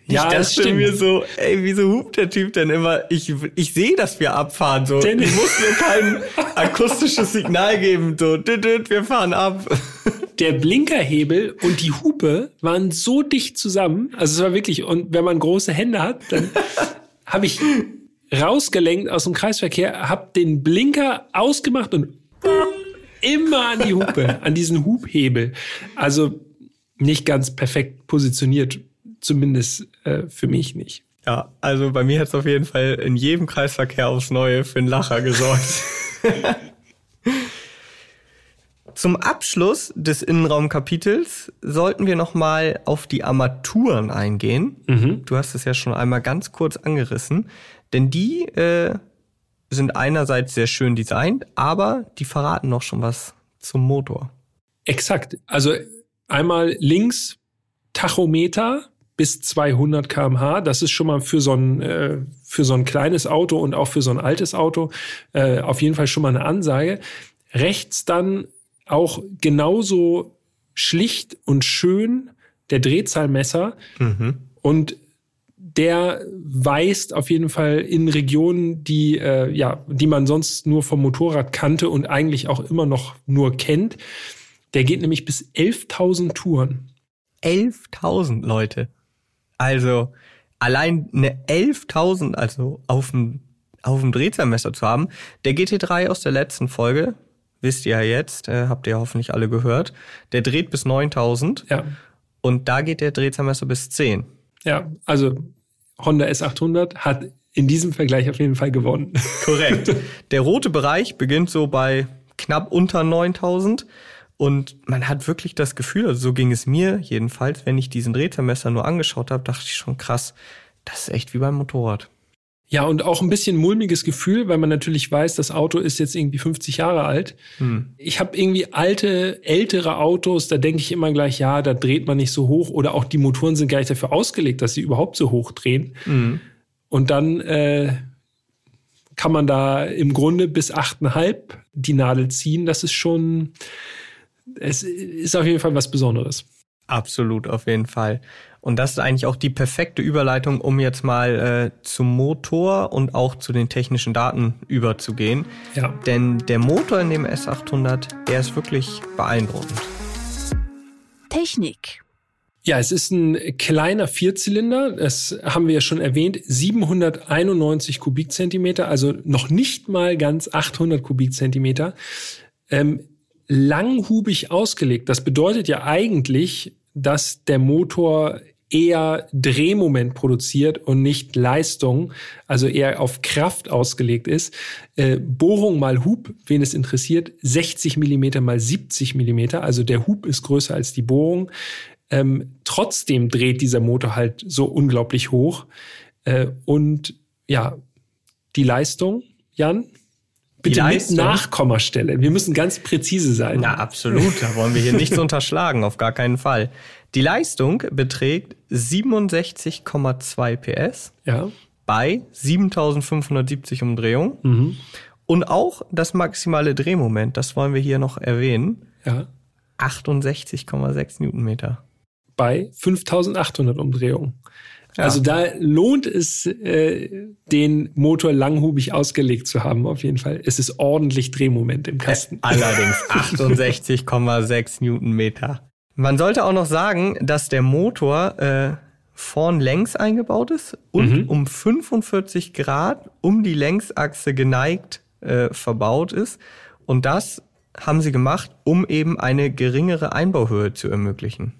Ja, ich das dachte stimmt. mir so, ey, wieso hupt der Typ denn immer? Ich, ich sehe, dass wir abfahren. So. Denn- ich muss mir kein akustisches Signal geben. So, wir fahren ab. der Blinkerhebel und die Hupe waren so dicht zusammen. Also es war wirklich, und wenn man große Hände hat, dann habe ich rausgelenkt aus dem Kreisverkehr, habe den Blinker ausgemacht und immer an die Hupe, an diesen Hubhebel. Also nicht ganz perfekt positioniert, zumindest äh, für mich nicht. Ja, also bei mir hat es auf jeden Fall in jedem Kreisverkehr aufs Neue für einen Lacher gesorgt. Zum Abschluss des Innenraumkapitels sollten wir nochmal auf die Armaturen eingehen. Mhm. Du hast es ja schon einmal ganz kurz angerissen, denn die äh, sind einerseits sehr schön designt, aber die verraten noch schon was zum Motor. Exakt. Also einmal links Tachometer bis 200 km/h. Das ist schon mal für so ein äh, für so ein kleines Auto und auch für so ein altes Auto äh, auf jeden Fall schon mal eine Ansage. Rechts dann auch genauso schlicht und schön der Drehzahlmesser und der weist auf jeden Fall in Regionen, die äh, ja, die man sonst nur vom Motorrad kannte und eigentlich auch immer noch nur kennt. Der geht nämlich bis 11.000 Touren. 11.000 Leute. Also allein eine 11.000, also auf dem, auf dem Drehzahlmesser zu haben. Der GT3 aus der letzten Folge, wisst ihr ja jetzt, äh, habt ihr hoffentlich alle gehört, der dreht bis 9.000 Ja, und da geht der Drehzahlmesser bis 10. ja, also Honda S800 hat in diesem Vergleich auf jeden Fall gewonnen. Korrekt. Der rote Bereich beginnt so bei knapp unter 9000 und man hat wirklich das Gefühl, also so ging es mir jedenfalls, wenn ich diesen Drehzahlmesser nur angeschaut habe, dachte ich schon krass, das ist echt wie beim Motorrad. Ja, und auch ein bisschen mulmiges Gefühl, weil man natürlich weiß, das Auto ist jetzt irgendwie 50 Jahre alt. Ich habe irgendwie alte, ältere Autos, da denke ich immer gleich, ja, da dreht man nicht so hoch oder auch die Motoren sind gar nicht dafür ausgelegt, dass sie überhaupt so hoch drehen. Und dann äh, kann man da im Grunde bis 8,5 die Nadel ziehen. Das ist schon, es ist auf jeden Fall was Besonderes. Absolut, auf jeden Fall. Und das ist eigentlich auch die perfekte Überleitung, um jetzt mal äh, zum Motor und auch zu den technischen Daten überzugehen. Ja. Denn der Motor in dem S800, der ist wirklich beeindruckend. Technik. Ja, es ist ein kleiner Vierzylinder, das haben wir ja schon erwähnt, 791 Kubikzentimeter, also noch nicht mal ganz 800 Kubikzentimeter. Ähm, langhubig ausgelegt. Das bedeutet ja eigentlich, dass der Motor eher Drehmoment produziert und nicht Leistung, also eher auf Kraft ausgelegt ist. Äh, Bohrung mal Hub, wen es interessiert, 60 Millimeter mal 70 Millimeter, also der Hub ist größer als die Bohrung. Ähm, trotzdem dreht dieser Motor halt so unglaublich hoch. Äh, und ja, die Leistung, Jan, bitte Leistung? mit Nachkommastelle. Wir müssen ganz präzise sein. Na, absolut. Da wollen wir hier nichts unterschlagen, auf gar keinen Fall. Die Leistung beträgt 67,2 PS Ja. bei 7570 Umdrehungen. Mhm. Und auch das maximale Drehmoment, das wollen wir hier noch erwähnen, Ja. 68,6 Newtonmeter. Bei 5800 Umdrehungen. Also da lohnt es, äh, den Motor langhubig ausgelegt zu haben, auf jeden Fall. Es ist ordentlich Drehmoment im Kasten. Allerdings 68,6 Newtonmeter. Man sollte auch noch sagen, dass der Motor äh, vorn längs eingebaut ist und Mhm. um 45 Grad um die Längsachse geneigt äh, verbaut ist. Und das haben sie gemacht, um eben eine geringere Einbauhöhe zu ermöglichen.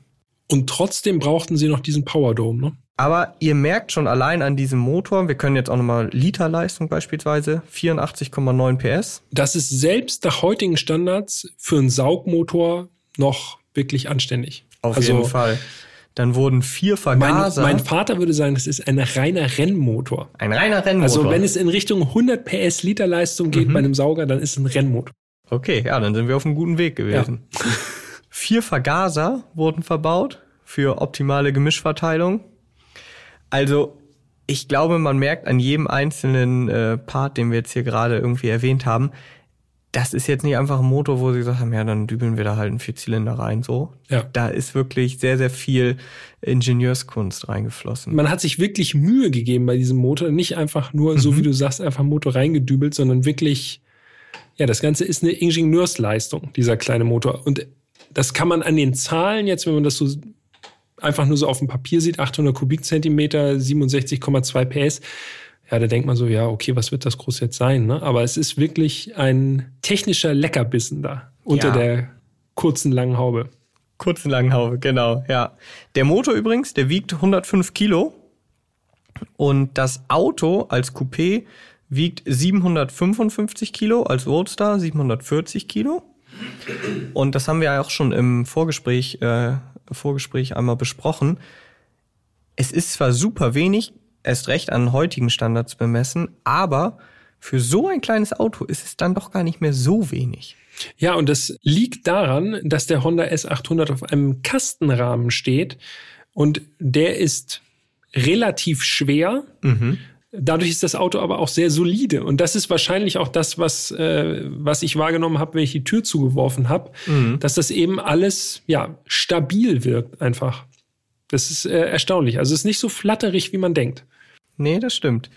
Und trotzdem brauchten sie noch diesen Powerdome, ne? Aber ihr merkt schon allein an diesem Motor, wir können jetzt auch nochmal Literleistung beispielsweise, 84,9 PS. Das ist selbst nach heutigen Standards für einen Saugmotor noch wirklich anständig. Auf also jeden Fall. Dann wurden vier Mein, Vergaser. mein Vater würde sagen, das ist ein reiner Rennmotor. ein reiner Rennmotor. Also wenn es in Richtung 100 PS Literleistung geht Mhm. bei einem Sauger, dann ist es ein Rennmotor. Okay, ja, dann sind wir auf einem guten Weg gewesen. Vier Vergaser wurden verbaut für optimale Gemischverteilung. Also, ich glaube, man merkt an jedem einzelnen äh, Part, den wir jetzt hier gerade irgendwie erwähnt haben, das ist jetzt nicht einfach ein Motor, wo sie gesagt haben, ja, dann dübeln wir da halt einen Vierzylinder rein, so. Ja. Da ist wirklich sehr, sehr viel Ingenieurskunst reingeflossen. Man hat sich wirklich Mühe gegeben bei diesem Motor. Nicht einfach nur, so wie du sagst, einfach Motor reingedübelt, sondern wirklich, ja, das Ganze ist eine Ingenieursleistung, dieser kleine Motor. Und das kann man an den Zahlen jetzt, wenn man das so einfach nur so auf dem Papier sieht, 800 Kubikzentimeter, 67,2 PS. Ja, da denkt man so, ja, okay, was wird das groß jetzt sein? Ne? Aber es ist wirklich ein technischer Leckerbissen da unter Ja. der kurzen, langen Haube. Kurzen langen Haube, genau, ja. Der Motor übrigens, der wiegt 105 Kilo und das Auto als Coupé wiegt 755 Kilo, als Roadster 740 Kilo. Und das haben wir ja auch schon im Vorgespräch, äh, Vorgespräch einmal besprochen. Es ist zwar super wenig, erst recht an heutigen Standards bemessen, aber für so ein kleines Auto ist es dann doch gar nicht mehr so wenig. Ja, und das liegt daran, dass der Honda S800 auf einem Kastenrahmen steht und der ist relativ schwer. Mhm. Dadurch ist das Auto aber auch sehr solide. Und das ist wahrscheinlich auch das, was, äh, was ich wahrgenommen habe, wenn ich die Tür zugeworfen habe, mhm. dass das eben alles ja stabil wirkt einfach. Das ist äh, erstaunlich. Also es ist nicht so flatterig, wie man denkt. Nee, das stimmt.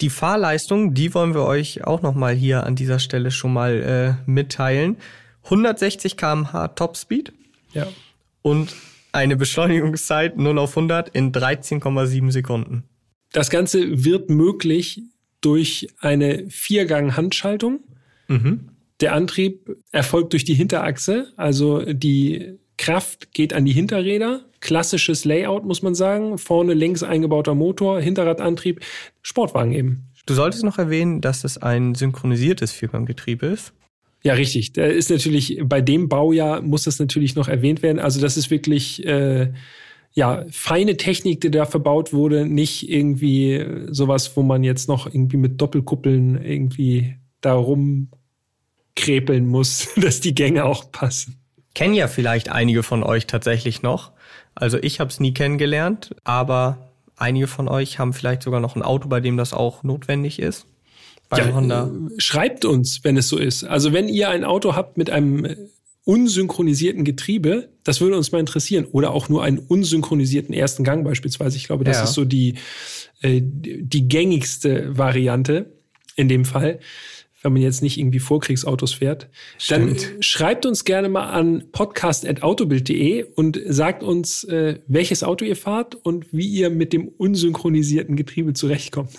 Die Fahrleistung, die wollen wir euch auch noch mal hier an dieser Stelle schon mal äh, mitteilen. 160 km/h Topspeed. Ja. Und eine Beschleunigungszeit 0 auf 100 in 13,7 Sekunden. Das Ganze wird möglich durch eine Viergang-Handschaltung. Mhm. Der Antrieb erfolgt durch die Hinterachse, also die Kraft geht an die Hinterräder. Klassisches Layout, muss man sagen. Vorne links eingebauter Motor, Hinterradantrieb, Sportwagen eben. Du solltest noch erwähnen, dass es ein synchronisiertes Vierganggetriebe ist. Ja, richtig. Da ist natürlich bei dem Baujahr muss das natürlich noch erwähnt werden. Also das ist wirklich äh, ja feine Technik, die da verbaut wurde, nicht irgendwie sowas, wo man jetzt noch irgendwie mit Doppelkuppeln irgendwie da rumkrepeln muss, dass die Gänge auch passen. Kennen ja vielleicht einige von euch tatsächlich noch. Also ich habe es nie kennengelernt, aber einige von euch haben vielleicht sogar noch ein Auto, bei dem das auch notwendig ist ja, Honda. Schreibt uns, wenn es so ist. Also wenn ihr ein Auto habt mit einem unsynchronisierten Getriebe, das würde uns mal interessieren. Oder auch nur einen unsynchronisierten ersten Gang beispielsweise. Ich glaube, das ja. ist so die, äh, die gängigste Variante in dem Fall wenn man jetzt nicht irgendwie Vorkriegsautos fährt, Stimmt. dann schreibt uns gerne mal an podcast.autobild.de und sagt uns, äh, welches Auto ihr fahrt und wie ihr mit dem unsynchronisierten Getriebe zurechtkommt.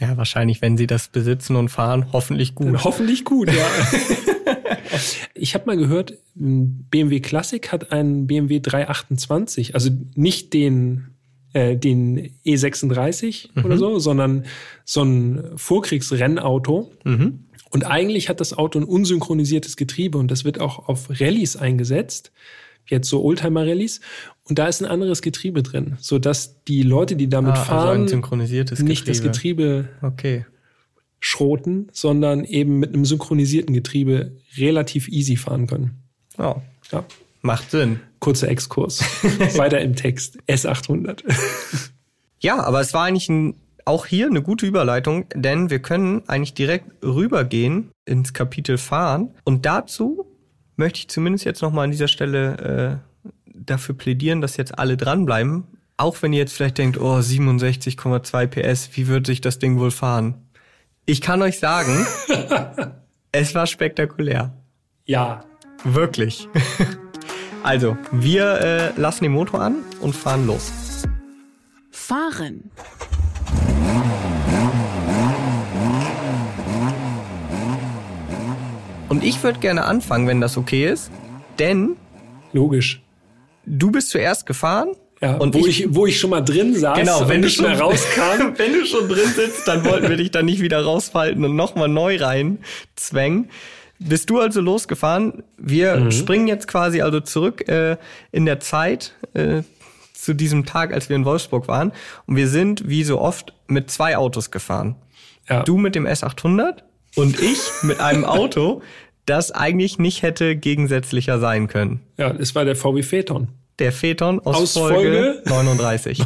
Ja, wahrscheinlich, wenn sie das besitzen und fahren, hoffentlich gut. Dann hoffentlich gut, ja. ich habe mal gehört, BMW Classic hat einen BMW 328, also nicht den äh, den E36 mhm. oder so, sondern so ein Vorkriegsrennauto. Mhm. Und eigentlich hat das Auto ein unsynchronisiertes Getriebe und das wird auch auf Rallyes eingesetzt, jetzt so Oldtimer-Rallyes. Und da ist ein anderes Getriebe drin, sodass die Leute, die damit ah, fahren, also nicht das Getriebe okay. schroten, sondern eben mit einem synchronisierten Getriebe relativ easy fahren können. Oh. Ja. Macht Sinn. Kurzer Exkurs. Weiter im Text. S800. ja, aber es war eigentlich ein auch hier eine gute Überleitung, denn wir können eigentlich direkt rübergehen ins Kapitel Fahren. Und dazu möchte ich zumindest jetzt nochmal an dieser Stelle äh, dafür plädieren, dass jetzt alle dranbleiben. Auch wenn ihr jetzt vielleicht denkt, oh, 67,2 PS, wie wird sich das Ding wohl fahren? Ich kann euch sagen, es war spektakulär. Ja. Wirklich. also, wir äh, lassen den Motor an und fahren los. Fahren. Und ich würde gerne anfangen, wenn das okay ist, denn logisch. Du bist zuerst gefahren. Ja, und wo ich, ich, wo ich schon mal drin saß genau, wenn du schon mehr rauskam. wenn du schon drin sitzt, dann wollten wir dich dann nicht wieder rausfalten und nochmal neu rein zwängen. Bist du also losgefahren? Wir mhm. springen jetzt quasi also zurück äh, in der Zeit äh, zu diesem Tag, als wir in Wolfsburg waren. Und wir sind, wie so oft, mit zwei Autos gefahren. Ja. Du mit dem S800 und ich mit einem Auto, das eigentlich nicht hätte gegensätzlicher sein können. Ja, es war der VW Phaeton. Der Phaeton aus, aus Folge, Folge 39.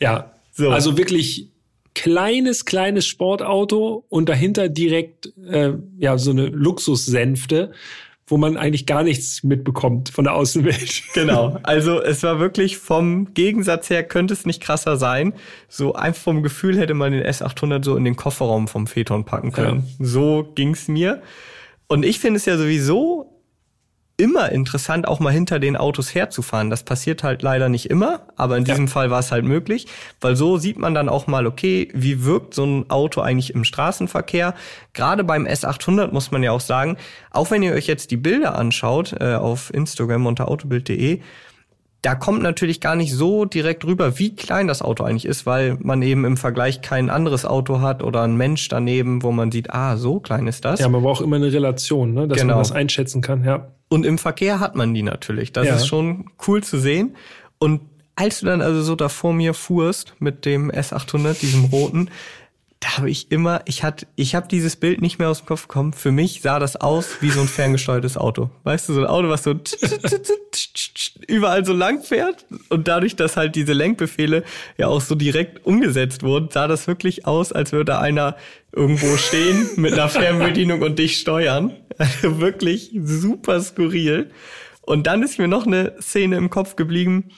ja, so. also wirklich kleines, kleines Sportauto und dahinter direkt äh, ja so eine Luxussänfte wo man eigentlich gar nichts mitbekommt von der Außenwelt. Genau. Also es war wirklich vom Gegensatz her könnte es nicht krasser sein. So einfach vom Gefühl hätte man den S800 so in den Kofferraum vom Phaeton packen können. Ja. So ging's mir. Und ich finde es ja sowieso immer interessant, auch mal hinter den Autos herzufahren. Das passiert halt leider nicht immer, aber in diesem ja. Fall war es halt möglich, weil so sieht man dann auch mal, okay, wie wirkt so ein Auto eigentlich im Straßenverkehr. Gerade beim S800 muss man ja auch sagen, auch wenn ihr euch jetzt die Bilder anschaut äh, auf Instagram unter autobild.de, da kommt natürlich gar nicht so direkt rüber, wie klein das Auto eigentlich ist, weil man eben im Vergleich kein anderes Auto hat oder ein Mensch daneben, wo man sieht, ah, so klein ist das. Ja, man braucht immer eine Relation, ne, dass genau. man das einschätzen kann, ja. Und im Verkehr hat man die natürlich. Das ja. ist schon cool zu sehen. Und als du dann also so da vor mir fuhrst mit dem S800, diesem roten, da habe ich immer, ich hatte, ich habe dieses Bild nicht mehr aus dem Kopf bekommen. Für mich sah das aus wie so ein ferngesteuertes Auto. Weißt du, so ein Auto, was so überall so lang fährt und dadurch, dass halt diese Lenkbefehle ja auch so direkt umgesetzt wurden, sah das wirklich aus, als würde einer irgendwo stehen mit einer Fernbedienung und dich steuern. Also wirklich super skurril. Und dann ist mir noch eine Szene im Kopf geblieben.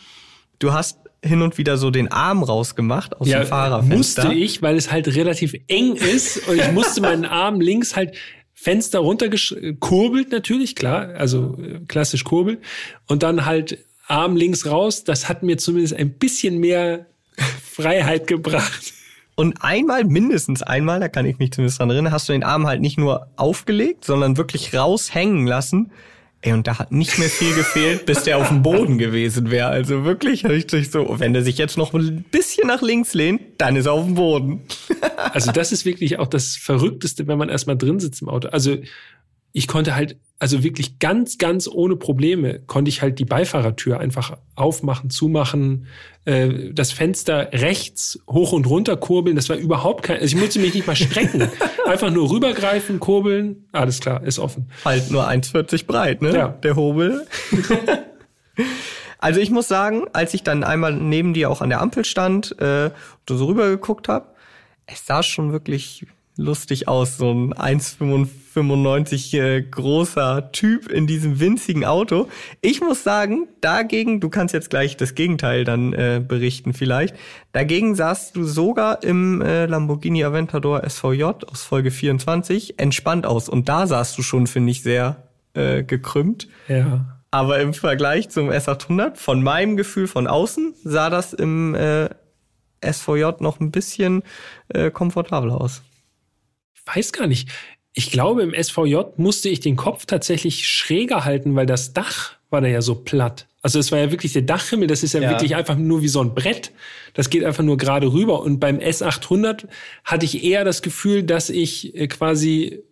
Du hast hin und wieder so den Arm rausgemacht aus ja, dem Fahrerfenster. Musste ich, weil es halt relativ eng ist und ich musste meinen Arm links halt Fenster runtergekurbelt natürlich, klar, also äh, klassisch Kurbel und dann halt Arm links raus. Das hat mir zumindest ein bisschen mehr Freiheit gebracht. Und einmal, mindestens einmal, da kann ich mich zumindest dran erinnern, hast du den Arm halt nicht nur aufgelegt, sondern wirklich raushängen lassen Ey, und da hat nicht mehr viel gefehlt, bis der auf dem Boden gewesen wäre. Also wirklich richtig so, wenn der sich jetzt noch ein bisschen nach links lehnt, dann ist er auf dem Boden. also das ist wirklich auch das Verrückteste, wenn man erstmal drin sitzt im Auto. Also ich konnte halt, also wirklich ganz, ganz ohne Probleme, konnte ich halt die Beifahrertür einfach aufmachen, zumachen, äh, das Fenster rechts hoch und runter kurbeln. Das war überhaupt kein, also ich musste mich nicht mal strecken. einfach nur rübergreifen, kurbeln, alles klar, ist offen. Halt nur 1,40 breit, ne? Ja. Der Hobel. also ich muss sagen, als ich dann einmal neben dir auch an der Ampel stand, äh, und so rübergeguckt habe, es sah schon wirklich lustig aus, so ein 1,95 äh, großer Typ in diesem winzigen Auto. Ich muss sagen, dagegen, du kannst jetzt gleich das Gegenteil dann äh, berichten vielleicht, dagegen sahst du sogar im äh, Lamborghini Aventador SVJ aus Folge 24 entspannt aus und da sahst du schon, finde ich, sehr äh, gekrümmt. Ja. Aber im Vergleich zum S800, von meinem Gefühl von außen, sah das im äh, SVJ noch ein bisschen äh, komfortabler aus weiß gar nicht. Ich glaube, im SVJ musste ich den Kopf tatsächlich schräger halten, weil das Dach war da ja so platt. Also es war ja wirklich der Dachhimmel, das ist ja, ja, wirklich einfach nur wie so ein Brett. Das geht einfach nur gerade rüber. Und beim S800 hatte ich eher das Gefühl, dass ich äh, quasi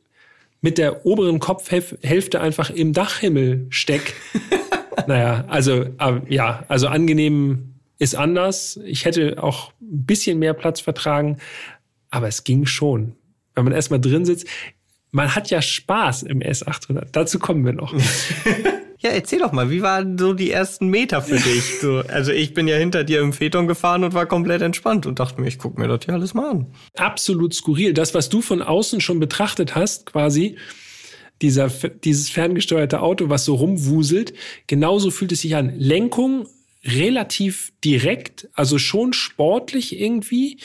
mit der oberen Kopfhälfte einfach im Dachhimmel steck. naja, also äh, ja, also angenehm ist anders. Ich hätte auch ein bisschen mehr Platz vertragen, aber es ging schon wenn man erstmal drin sitzt. Man hat ja Spaß im S800. Dazu kommen wir noch. Ja, erzähl doch mal, wie waren so die ersten Meter für dich? So, also ich bin ja hinter dir im Phaeton gefahren und war komplett entspannt und dachte mir, ich gucke mir das hier alles mal an. Absolut skurril. Das, was du von außen schon betrachtet hast, quasi, dieser, dieses ferngesteuerte Auto, was so rumwuselt, genauso fühlt es sich an. Lenkung relativ direkt, also schon sportlich irgendwie.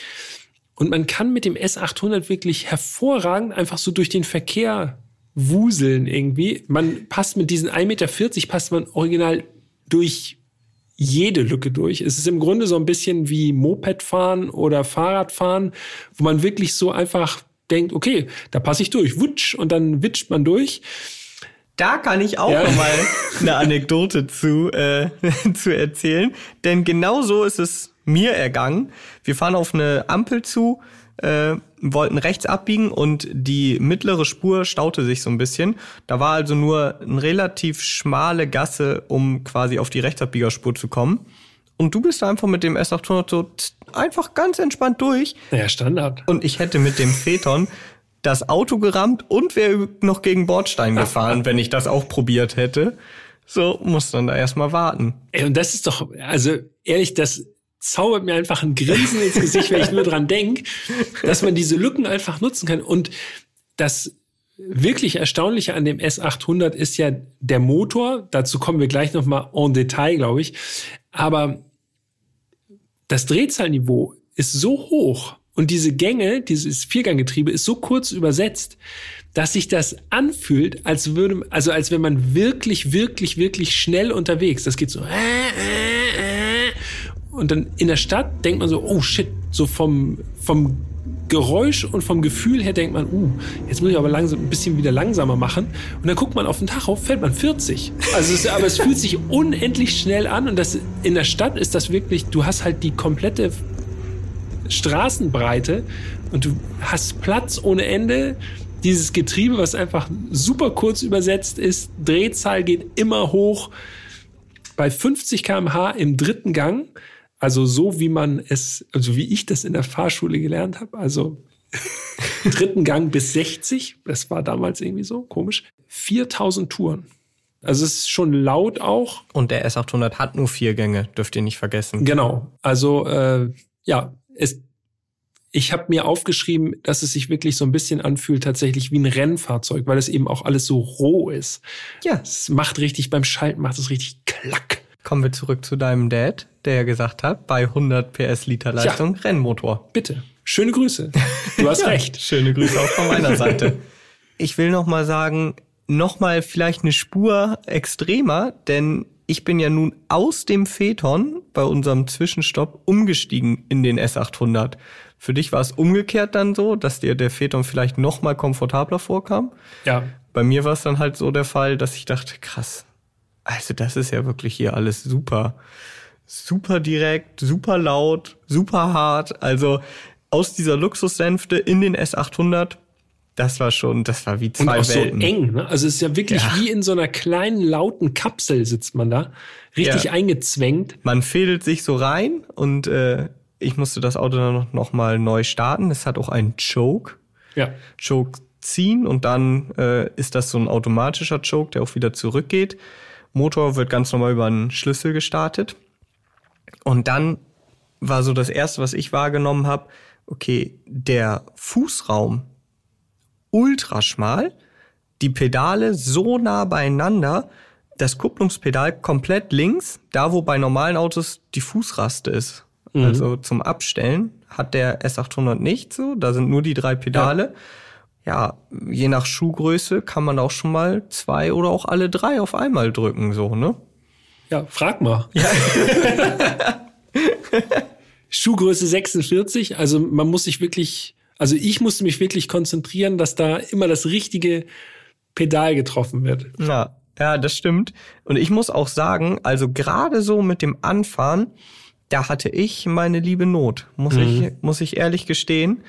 Und man kann mit dem S800 wirklich hervorragend einfach so durch den Verkehr wuseln irgendwie. Man passt mit diesen 1,40 Meter, passt man original durch jede Lücke durch. Es ist im Grunde so ein bisschen wie Mopedfahren oder Fahrradfahren, wo man wirklich so einfach denkt, okay, da passe ich durch, wutsch, und dann witscht man durch. Da kann ich auch ja. noch mal eine Anekdote zu, äh, zu erzählen, denn genau so ist es mir ergangen. Wir fahren auf eine Ampel zu, äh, wollten rechts abbiegen und die mittlere Spur staute sich so ein bisschen. Da war also nur eine relativ schmale Gasse, um quasi auf die Rechtsabbiegerspur zu kommen. Und du bist einfach mit dem S800 so einfach ganz entspannt durch. Ja, Standard. Und ich hätte mit dem Phaeton das Auto gerammt und wäre noch gegen Bordstein gefahren, wenn ich das auch probiert hätte. So, muss dann da erstmal warten. Ey, und das ist doch, also ehrlich, das zaubert mir einfach ein Grinsen ins Gesicht, wenn ich nur dran denke, dass man diese Lücken einfach nutzen kann. Und das wirklich Erstaunliche an dem S800 ist ja der Motor. Dazu kommen wir gleich nochmal en Detail, glaube ich. Aber das Drehzahlniveau ist so hoch Und diese Gänge, dieses Vierganggetriebe ist so kurz übersetzt, dass sich das anfühlt, als würde, also als wenn man wirklich, wirklich, wirklich schnell unterwegs. Das geht so. Und dann in der Stadt denkt man so, oh shit, so vom, vom Geräusch und vom Gefühl her denkt man, uh, jetzt muss ich aber langsam ein bisschen wieder langsamer machen. Und dann guckt man auf den Tacho, fährt man 40. Also es, aber es fühlt sich unendlich schnell an und das in der Stadt ist das wirklich, du hast halt die komplette Straßenbreite und du hast Platz ohne Ende. Dieses Getriebe, was einfach super kurz übersetzt ist, Drehzahl geht immer hoch. Bei 50 km/h im dritten Gang also so wie man es, also wie ich das in der Fahrschule gelernt habe, also dritten Gang bis 60, das war damals irgendwie so komisch, 4000 Touren. Also es ist schon laut auch. Und der S800 hat nur vier Gänge, dürft ihr nicht vergessen. Genau. Also äh, ja, es, ich habe mir aufgeschrieben, dass es sich wirklich so ein bisschen anfühlt, tatsächlich wie ein Rennfahrzeug, weil es eben auch alles so roh ist. Ja. Es macht richtig beim Schalten, macht es richtig klack. Kommen wir zurück zu deinem Dad, der ja gesagt hat, bei 100 PS Liter Leistung Ja. Rennmotor. Bitte. Schöne Grüße. Du hast Ja, recht. Schöne Grüße auch von meiner Seite. Ich will noch mal sagen, noch mal vielleicht eine Spur extremer, denn ich bin ja nun aus dem Phaeton bei unserem Zwischenstopp umgestiegen in den S800. Für dich war es umgekehrt dann so, dass dir der Phaeton vielleicht noch mal komfortabler vorkam. Ja. Bei mir war es dann halt so der Fall, dass ich dachte, krass, also das ist ja wirklich hier alles super. Super direkt, super laut, super hart. Also aus dieser Luxussänfte in den S800, das war schon, das war wie Und zwei auch Welten. so eng. Ne? Also es ist ja wirklich Ja. wie in so einer kleinen, lauten Kapsel sitzt man da. Richtig Ja. eingezwängt. Man fädelt sich so rein und äh, ich musste das Auto dann noch, noch mal neu starten. Es hat auch einen Choke. Ja. Choke ziehen und dann äh, ist das so ein automatischer Choke, der auch wieder zurückgeht. Motor wird ganz normal über einen Schlüssel gestartet. Und dann war so das erste, was ich wahrgenommen habe, okay, der Fußraum ultra schmal, die Pedale so nah beieinander, das Kupplungspedal komplett links, da wo bei normalen Autos die Fußraste ist. Also zum Abstellen hat der S800 nicht so, da sind nur die drei Pedale. Ja. Je nach Schuhgröße kann man auch schon mal zwei oder auch alle drei auf einmal drücken, so, ne? Ja, frag mal. Schuhgröße 46, also man muss sich wirklich, also ich musste mich wirklich konzentrieren, dass da immer das richtige Pedal getroffen wird. Ja, ja, das stimmt. Und ich muss auch sagen, also gerade so mit dem Anfahren, da hatte ich meine liebe Not, muss ich, muss ich ehrlich gestehen.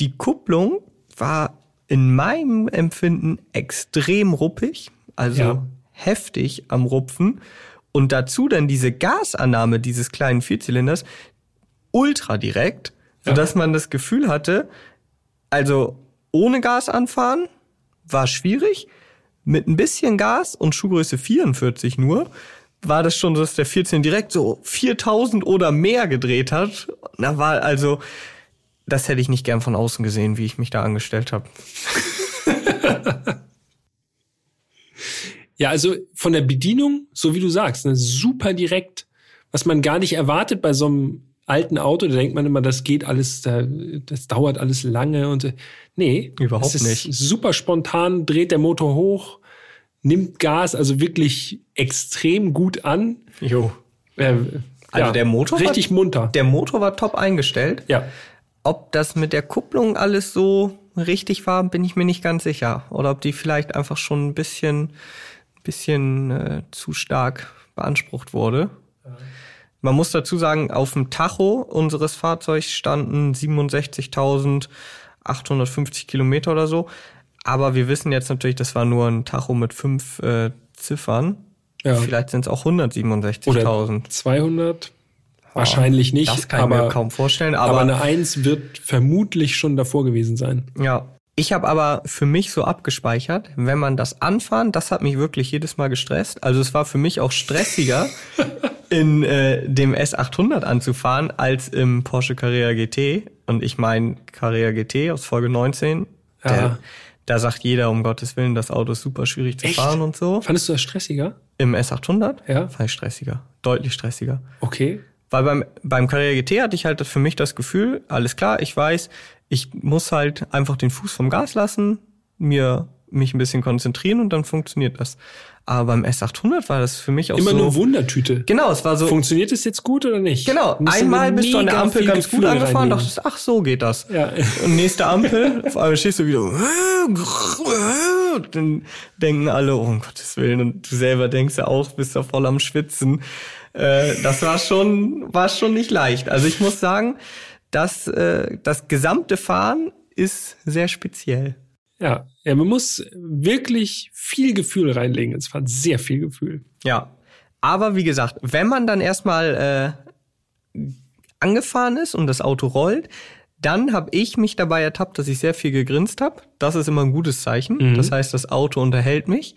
Die Kupplung war in meinem Empfinden extrem ruppig, also Ja. heftig am Rupfen. Und dazu dann diese Gasannahme dieses kleinen Vierzylinders ultra direkt, sodass man das Gefühl hatte, also ohne Gas anfahren war schwierig. Mit ein bisschen Gas und Schuhgröße 44 nur war das schon so, dass der 14 direkt so 4000 oder mehr gedreht hat. Na war also, das hätte ich nicht gern von außen gesehen, wie ich mich da angestellt habe. Ja, also von der Bedienung, so wie du sagst, ne, super direkt, was man gar nicht erwartet bei so einem alten Auto. Da denkt man immer, das geht alles, da- das dauert alles lange und äh, nee, Überhaupt nicht. Super spontan, dreht der Motor hoch, nimmt Gas, also wirklich extrem gut an. Jo. Äh, Also der Motor war- richtig munter. Der Motor war top eingestellt. ja, Ob das mit der Kupplung alles so richtig war, bin ich mir nicht ganz sicher. Oder ob die vielleicht einfach schon ein bisschen, bisschen äh, zu stark beansprucht wurde. Man muss dazu sagen, auf dem Tacho unseres Fahrzeugs standen 67.850 Kilometer oder so. Aber wir wissen jetzt natürlich, das war nur ein Tacho mit fünf äh, Ziffern. Ja. Vielleicht sind es auch oder 167.000. 200. Wahrscheinlich nicht, Das kann ich aber, mir kaum vorstellen. aber, Aber, eine Eins wird vermutlich schon davor gewesen sein. Ja. Ich habe aber für mich so abgespeichert, wenn man das anfahren, das hat mich wirklich jedes Mal gestresst. Also es war für mich auch stressiger, in äh, dem S800 anzufahren, als im Porsche Carrera GT. Und ich meine Carrera GT aus Folge 19. Ja. Der, da sagt jeder, um Gottes Willen, das Auto ist super schwierig zu Echt? fahren und so. Fandest du das stressiger? Im S800 Ja. fand ich stressiger. Deutlich stressiger. Okay. Weil beim, beim Carrera GT hatte ich halt für mich das Gefühl, alles klar, ich weiß, ich muss halt einfach den Fuß vom Gas lassen, mir mich ein bisschen konzentrieren und dann funktioniert das. Aber beim S800 war das für mich auch Immer so. nur Wundertüte. Genau, es war so. Funktioniert es jetzt gut oder nicht? Genau, du einmal bist du an der Ampel ganz gut Gefühl angefahren, reinlegen. dachtest, ach so geht das. Ja. Und nächste Ampel, auf einmal stehst du wieder, dann denken alle, oh um Gottes Willen, und du selber denkst ja auch, bist ja voll am Schwitzen. Äh, das war schon, war schon nicht leicht. Also ich muss sagen, dass äh, das gesamte Fahren ist sehr speziell. Ja. ja, man muss wirklich viel Gefühl reinlegen. Es war sehr viel Gefühl. Ja. Aber wie gesagt, wenn man dann erstmal äh, angefahren ist und das Auto rollt, dann habe ich mich dabei ertappt, dass ich sehr viel gegrinst habe. Das ist immer ein gutes Zeichen. Das heißt, das Auto unterhält mich.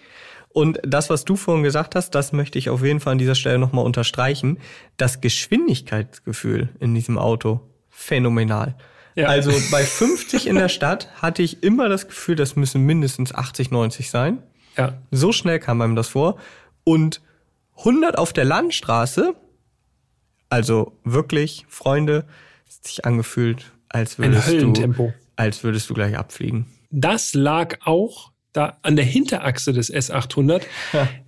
Und das, was du vorhin gesagt hast, das möchte ich auf jeden Fall an dieser Stelle nochmal unterstreichen. Das Geschwindigkeitsgefühl in diesem Auto, phänomenal. Ja. Also bei 50 in der Stadt hatte ich immer das Gefühl, das müssen mindestens 80, 90 sein. Ja. So schnell kam einem das vor. Und 100 auf der Landstraße, also wirklich, Freunde, hat sich angefühlt, als würdest du, als würdest du gleich abfliegen. Das lag auch da an der Hinterachse des S800.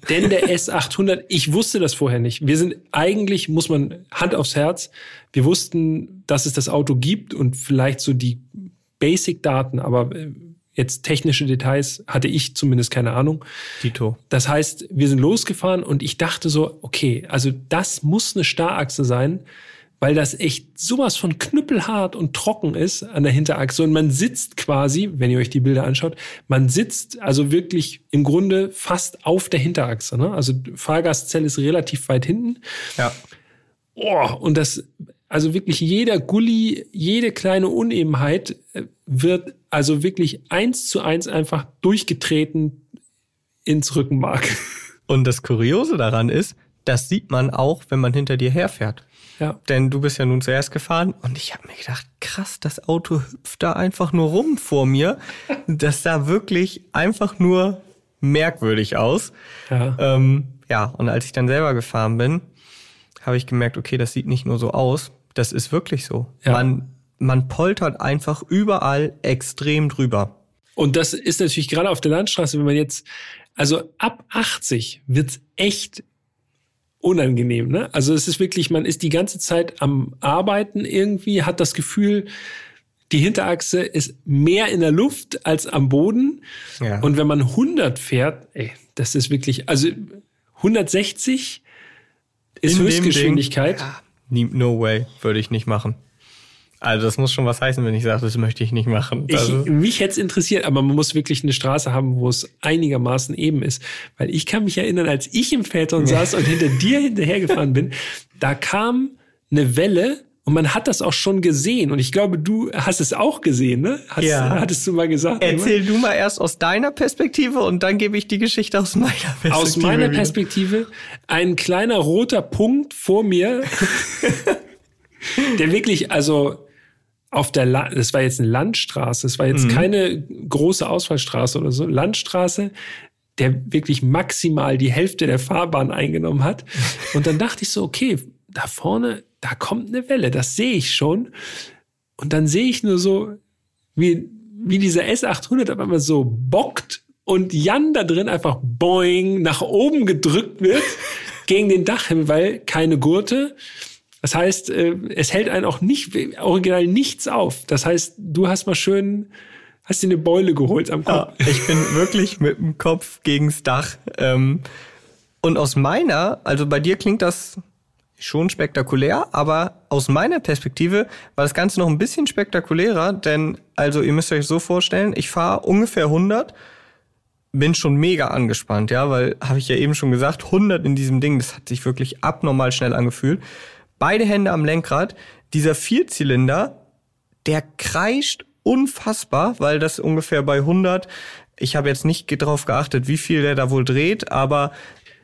Denn der S800, ich wusste das vorher nicht. Wir sind eigentlich, muss man Hand aufs Herz, wir wussten, dass es das Auto gibt und vielleicht so die Basic-Daten, aber äh, jetzt technische Details hatte ich zumindest keine Ahnung. Tito. Das heißt, wir sind losgefahren und ich dachte so, okay, also das muss eine Starrachse sein, weil das echt sowas von knüppelhart und trocken ist an der Hinterachse und man sitzt quasi, wenn ihr euch die Bilder anschaut, man sitzt also wirklich im Grunde fast auf der Hinterachse. Ne? Also Fahrgastzelle ist relativ weit hinten. Ja. Oh, und das, also wirklich jeder Gully, jede kleine Unebenheit äh, wird also wirklich eins zu eins einfach durchgetreten ins Rückenmark. Und das Kuriose daran ist, das sieht man auch, wenn man hinter dir herfährt. Ja. Denn du bist ja nun zuerst gefahren und ich habe mir gedacht, krass, das Auto hüpft da einfach nur rum vor mir. Das sah wirklich einfach nur merkwürdig aus. Ja. Ähm, ja, und als ich dann selber gefahren bin, habe ich gemerkt, okay, das sieht nicht nur so aus, das ist wirklich so. Ja. Man, man poltert einfach überall extrem drüber. Und das ist natürlich gerade auf der Landstraße, wenn man jetzt, also ab 80 wird's echt unangenehm. Ne? Also es ist wirklich, man ist die ganze Zeit am Arbeiten irgendwie, hat das Gefühl, die Hinterachse ist mehr in der Luft als am Boden. Ja. Und wenn man 100 fährt, ey, das ist wirklich, also 160 ist In Höchstgeschwindigkeit. Ja, no way, würde ich nicht machen. Also das muss schon was heißen, wenn ich sage, das möchte ich nicht machen. Ich, Also, mich hätte es interessiert, aber man muss wirklich eine Straße haben, wo es einigermaßen eben ist. Weil ich kann mich erinnern, als ich im Phaeton saß und hinter dir hinterhergefahren bin, da kam eine Welle und man hat das auch schon gesehen. Und ich glaube, du hast es auch gesehen, ne? Hast, Ja. Hattest du mal gesagt? erzähl du mal erst aus deiner Perspektive und dann gebe ich die Geschichte aus meiner Perspektive. Aus meiner wieder. Perspektive ein kleiner roter Punkt vor mir, der wirklich, also auf der, La das war jetzt eine Landstraße, das war jetzt keine große Ausfallstraße oder so, Landstraße, der wirklich maximal die Hälfte der Fahrbahn eingenommen hat. Und dann dachte ich so, okay, da vorne, da kommt eine Welle, das sehe ich schon. Und dann sehe ich nur so, wie, wie dieser S800 auf einmal so bockt und Jan da drin einfach boing nach oben gedrückt wird gegen den Dachhimmel, weil keine Gurte. Das heißt, äh, es hält einen auch nicht, original nichts auf. Das heißt, du hast mal schön, hast dir eine Beule geholt am Kopf. Ja, ich bin wirklich mit dem Kopf gegens Dach. Ähm, und aus meiner, also bei dir klingt das schon spektakulär, aber aus meiner Perspektive war das Ganze noch ein bisschen spektakulärer, denn also ihr müsst euch so vorstellen, ich fahre ungefähr 100, bin schon mega angespannt, ja, weil habe ich ja eben schon gesagt, 100 in diesem Ding, das hat sich wirklich abnormal schnell angefühlt. Beide Hände am Lenkrad, dieser Vierzylinder, der kreischt unfassbar, weil das ungefähr bei 100, ich habe jetzt nicht drauf geachtet, wie viel der da wohl dreht, aber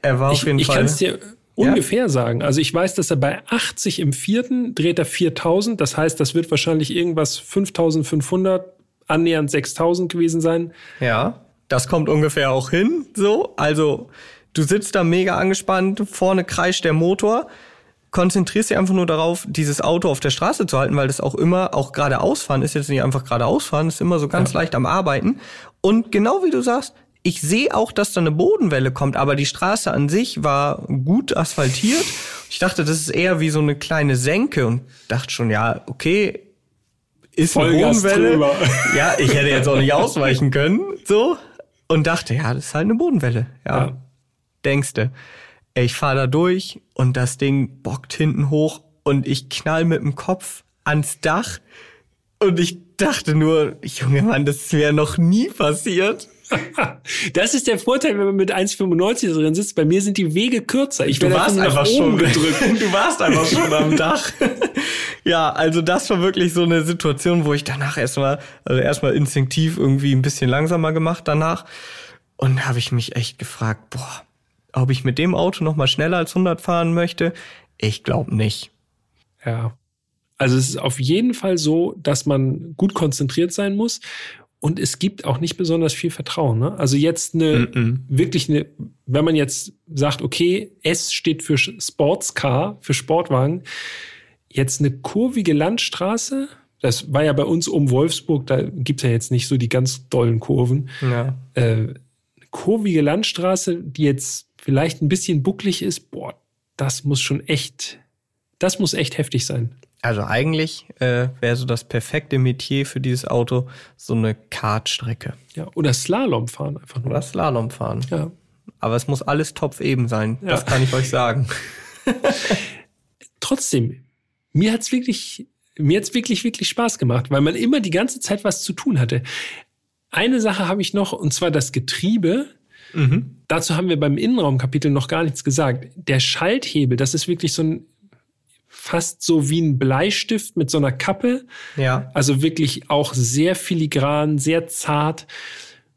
er war Ich, auf jeden ich Fall. kann es dir ungefähr sagen. Also ich weiß, dass er bei 80 im vierten dreht er 4000. Das heißt, das wird wahrscheinlich irgendwas 5500, annähernd 6000 gewesen sein. Ja, das kommt ungefähr auch hin, so. Also, du sitzt da mega angespannt, vorne kreischt der Motor. Konzentrierst dich einfach nur darauf, dieses Auto auf der Straße zu halten, weil das auch immer, auch geradeausfahren ist jetzt nicht einfach geradeausfahren, ist immer so ganz ja. leicht am Arbeiten. Und genau wie du sagst, ich sehe auch, dass da eine Bodenwelle kommt, aber die Straße an sich war gut asphaltiert. Ich dachte, das ist eher wie so eine kleine Senke und dachte schon, ja, okay, ist eine Bodenwelle. Drüber. Ja, ich hätte jetzt auch nicht ausweichen können, so. Und dachte, ja, das ist halt eine Bodenwelle. Ja, ja. denkste. Ich fahre da durch und das Ding bockt hinten hoch und ich knall mit dem Kopf ans Dach. Und ich dachte nur, Junge Mann, das wäre noch nie passiert. Das ist der Vorteil, wenn man mit 1,95 drin sitzt. Bei mir sind die Wege kürzer. Ich werde warst einfach schon gedrückt. Du warst einfach schon am Dach. Ja, also das war wirklich so eine Situation, wo ich danach erstmal, also erstmal instinktiv irgendwie ein bisschen langsamer gemacht danach. Und habe ich mich echt gefragt, boah, ob ich mit dem Auto noch mal schneller als 100 fahren möchte? Ich glaube nicht. Ja. Also es ist auf jeden Fall so, dass man gut konzentriert sein muss und es gibt auch nicht besonders viel Vertrauen. Ne? Also jetzt eine mm -mm. wirklich eine, wenn man jetzt sagt, okay, S steht für Sportscar, für Sportwagen, jetzt eine kurvige Landstraße, das war ja bei uns um Wolfsburg, da gibt's ja jetzt nicht so die ganz dollen Kurven. Ja. Äh, kurvige Landstraße, die jetzt vielleicht ein bisschen bucklig ist, boah, das muss schon echt, das muss echt heftig sein. Also eigentlich äh, wäre so das perfekte Metier für dieses Auto so eine Kartstrecke. Ja, oder Slalom fahren einfach nur. Oder Slalom fahren. Ja. Aber es muss alles topfeben sein, ja. das kann ich euch sagen. Trotzdem, mir hat's wirklich, mir hat's wirklich, wirklich Spaß gemacht, weil man immer die ganze Zeit was zu tun hatte. Eine Sache habe ich noch, und zwar das Getriebe Mhm. Dazu haben wir beim Innenraumkapitel noch gar nichts gesagt. Der Schalthebel, das ist wirklich so ein fast so wie ein Bleistift mit so einer Kappe. Ja. Also wirklich auch sehr filigran, sehr zart.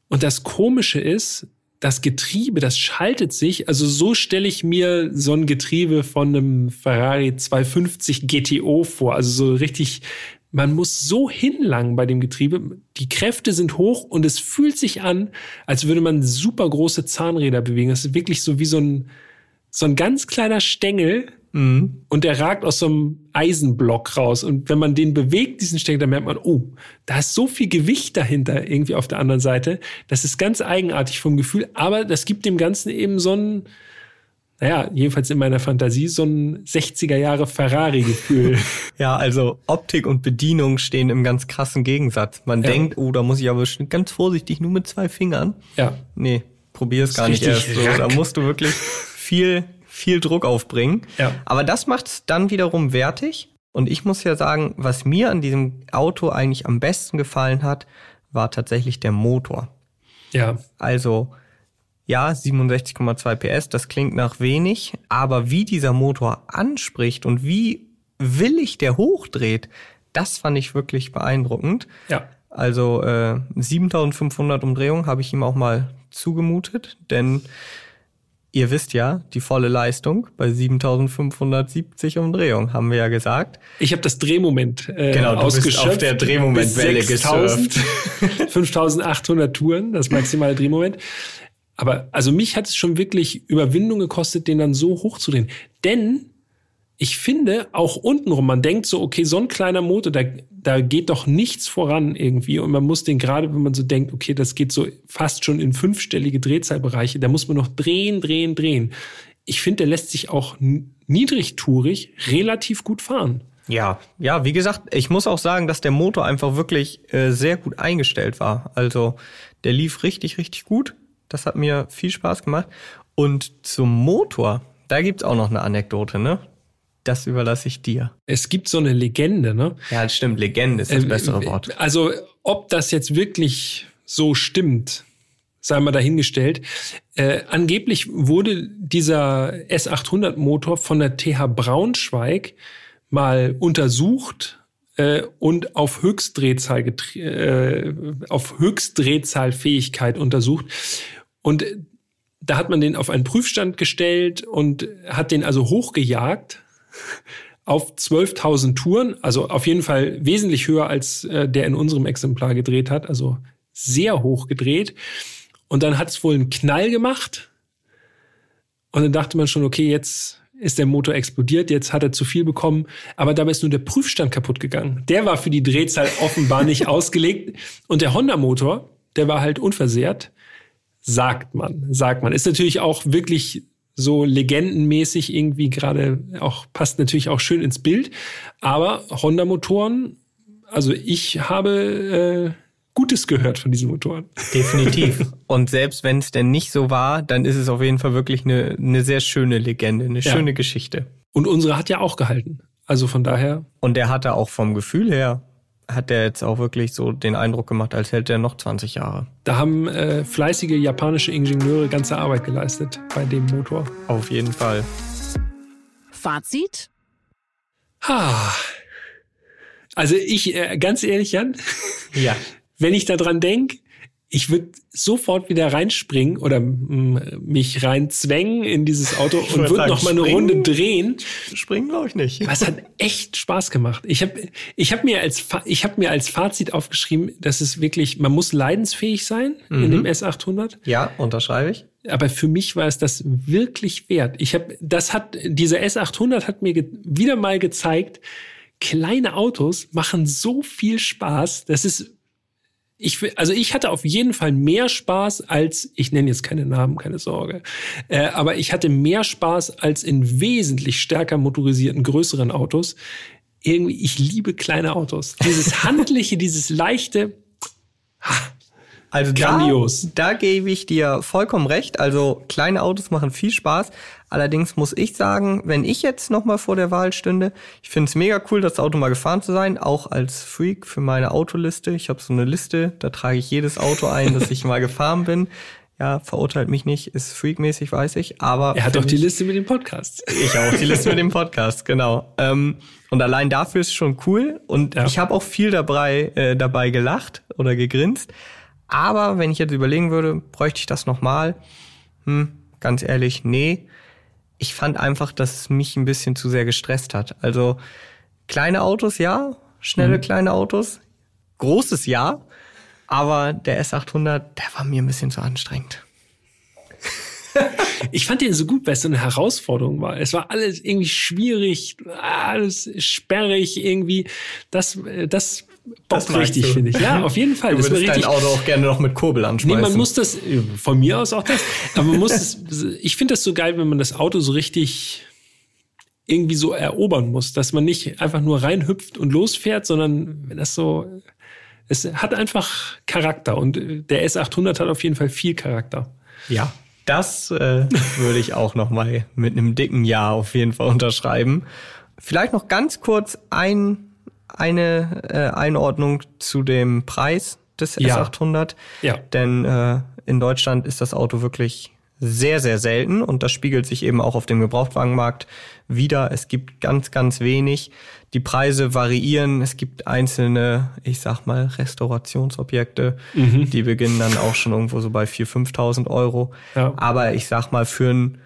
Und das Komische ist, das Getriebe, das schaltet sich. Also so stelle ich mir so ein Getriebe von einem Ferrari 250 GTO vor. Also so richtig man muss so hinlangen bei dem Getriebe. Die Kräfte sind hoch und es fühlt sich an, als würde man super große Zahnräder bewegen. Das ist wirklich so wie so ein, so ein ganz kleiner Stängel. Mhm. Und der ragt aus so einem Eisenblock raus. Und wenn man den bewegt, diesen Stängel, dann merkt man, oh, da ist so viel Gewicht dahinter irgendwie auf der anderen Seite. Das ist ganz eigenartig vom Gefühl. Aber das gibt dem Ganzen eben so ein, naja, jedenfalls in meiner Fantasie so ein 60er Jahre Ferrari-Gefühl. ja, also Optik und Bedienung stehen im ganz krassen Gegensatz. Man ja. denkt, oh, da muss ich aber ganz vorsichtig nur mit zwei Fingern. Ja. Nee, probier es gar nicht erst so. Da musst du wirklich viel, viel Druck aufbringen. Ja. Aber das macht es dann wiederum wertig. Und ich muss ja sagen, was mir an diesem Auto eigentlich am besten gefallen hat, war tatsächlich der Motor. Ja. Also, ja, 67,2 PS, das klingt nach wenig, aber wie dieser Motor anspricht und wie willig der hochdreht, das fand ich wirklich beeindruckend. Ja. Also äh, 7500 Umdrehungen habe ich ihm auch mal zugemutet, denn ihr wisst ja, die volle Leistung bei 7570 Umdrehungen, haben wir ja gesagt. Ich habe das Drehmoment äh, genau, du ausgeschöpft. Bist auf der Drehmomentwelle gesurft. 5800 Touren, das maximale Drehmoment. Aber also mich hat es schon wirklich Überwindung gekostet, den dann so hochzudrehen. Denn ich finde, auch untenrum, man denkt so, okay, so ein kleiner Motor, da, da geht doch nichts voran irgendwie. Und man muss den gerade, wenn man so denkt, okay, das geht so fast schon in fünfstellige Drehzahlbereiche, da muss man noch drehen, drehen, drehen. Ich finde, der lässt sich auch niedrigtourig relativ gut fahren. Ja, ja, wie gesagt, ich muss auch sagen, dass der Motor einfach wirklich äh, sehr gut eingestellt war. Also der lief richtig, richtig gut. Das hat mir viel Spaß gemacht. Und zum Motor, da gibt's auch noch eine Anekdote, ne? Das überlasse ich dir. Es gibt so eine Legende, ne? Ja, das stimmt. Legende ist das äh, bessere Wort. Also, ob das jetzt wirklich so stimmt, sei mal dahingestellt. Äh, angeblich wurde dieser S800 Motor von der TH Braunschweig mal untersucht äh, und auf Höchstdrehzahl äh, auf Höchstdrehzahlfähigkeit untersucht. Und da hat man den auf einen Prüfstand gestellt und hat den also hochgejagt auf 12.000 Touren, also auf jeden Fall wesentlich höher als äh, der in unserem Exemplar gedreht hat, also sehr hoch gedreht. Und dann hat es wohl einen Knall gemacht. Und dann dachte man schon, okay, jetzt, ist der Motor explodiert, jetzt hat er zu viel bekommen, aber dabei ist nur der Prüfstand kaputt gegangen. Der war für die Drehzahl offenbar nicht ausgelegt und der Honda-Motor, der war halt unversehrt, sagt man, sagt man. Ist natürlich auch wirklich so legendenmäßig irgendwie gerade auch, passt natürlich auch schön ins Bild, aber Honda-Motoren, also ich habe äh, Gutes gehört von diesen Motoren. Definitiv. Und selbst wenn es denn nicht so war, dann ist es auf jeden Fall wirklich eine, eine sehr schöne Legende, eine ja. schöne Geschichte. Und unsere hat ja auch gehalten. Also von daher. Und der hatte auch vom Gefühl her, hat der jetzt auch wirklich so den Eindruck gemacht, als hält er noch 20 Jahre. Da haben äh, fleißige japanische Ingenieure ganze Arbeit geleistet bei dem Motor. Auf jeden Fall. Fazit? Ha. Also ich, äh, ganz ehrlich, Jan. Ja wenn ich daran denke, ich würde sofort wieder reinspringen oder mm, mich reinzwängen in dieses Auto ich und würde noch mal eine Runde drehen. Springen glaube ich nicht. Das hat echt Spaß gemacht. Ich habe ich hab mir als ich habe mir als Fazit aufgeschrieben, dass es wirklich man muss leidensfähig sein mhm. in dem S800. Ja, unterschreibe ich. Aber für mich war es das wirklich wert. Ich habe das hat dieser S800 hat mir wieder mal gezeigt, kleine Autos machen so viel Spaß. Das ist ich, also ich hatte auf jeden Fall mehr Spaß als, ich nenne jetzt keine Namen, keine Sorge, äh, aber ich hatte mehr Spaß als in wesentlich stärker motorisierten größeren Autos. Irgendwie, ich liebe kleine Autos. Dieses handliche, dieses leichte. Ha, also grandios. Da, da gebe ich dir vollkommen recht. Also kleine Autos machen viel Spaß. Allerdings muss ich sagen, wenn ich jetzt nochmal vor der Wahl stünde, ich finde es mega cool, das Auto mal gefahren zu sein, auch als Freak für meine Autoliste. Ich habe so eine Liste, da trage ich jedes Auto ein, das ich mal gefahren bin. Ja, verurteilt mich nicht, ist freakmäßig, weiß ich, aber. Er hat doch die Liste mit dem Podcast. Ich auch die Liste mit dem Podcast, genau. Ähm, und allein dafür ist es schon cool. Und ja. ich habe auch viel dabei, äh, dabei gelacht oder gegrinst. Aber wenn ich jetzt überlegen würde, bräuchte ich das nochmal? Hm, ganz ehrlich, nee. Ich fand einfach, dass es mich ein bisschen zu sehr gestresst hat. Also kleine Autos, ja, schnelle mhm. kleine Autos, großes ja, aber der S800, der war mir ein bisschen zu anstrengend. ich fand den so gut, weil es so eine Herausforderung war. Es war alles irgendwie schwierig, alles sperrig irgendwie. Das, das das richtig, finde ich. Ja, auf jeden Fall. Du würdest dein Auto auch gerne noch mit Kurbel anschmeißen. Nee, man muss das, von mir aus auch das, aber man muss es, ich finde das so geil, wenn man das Auto so richtig irgendwie so erobern muss, dass man nicht einfach nur reinhüpft und losfährt, sondern wenn das so, es hat einfach Charakter und der S800 hat auf jeden Fall viel Charakter. Ja, das äh, würde ich auch noch mal mit einem dicken Ja auf jeden Fall unterschreiben. Vielleicht noch ganz kurz ein eine äh, Einordnung zu dem Preis des ja. S800. Ja. Denn äh, in Deutschland ist das Auto wirklich sehr, sehr selten und das spiegelt sich eben auch auf dem Gebrauchtwagenmarkt wieder. Es gibt ganz, ganz wenig. Die Preise variieren. Es gibt einzelne, ich sag mal, Restaurationsobjekte, mhm. die beginnen dann auch schon irgendwo so bei 4.000, 5.000 Euro. Ja. Aber ich sag mal, für ein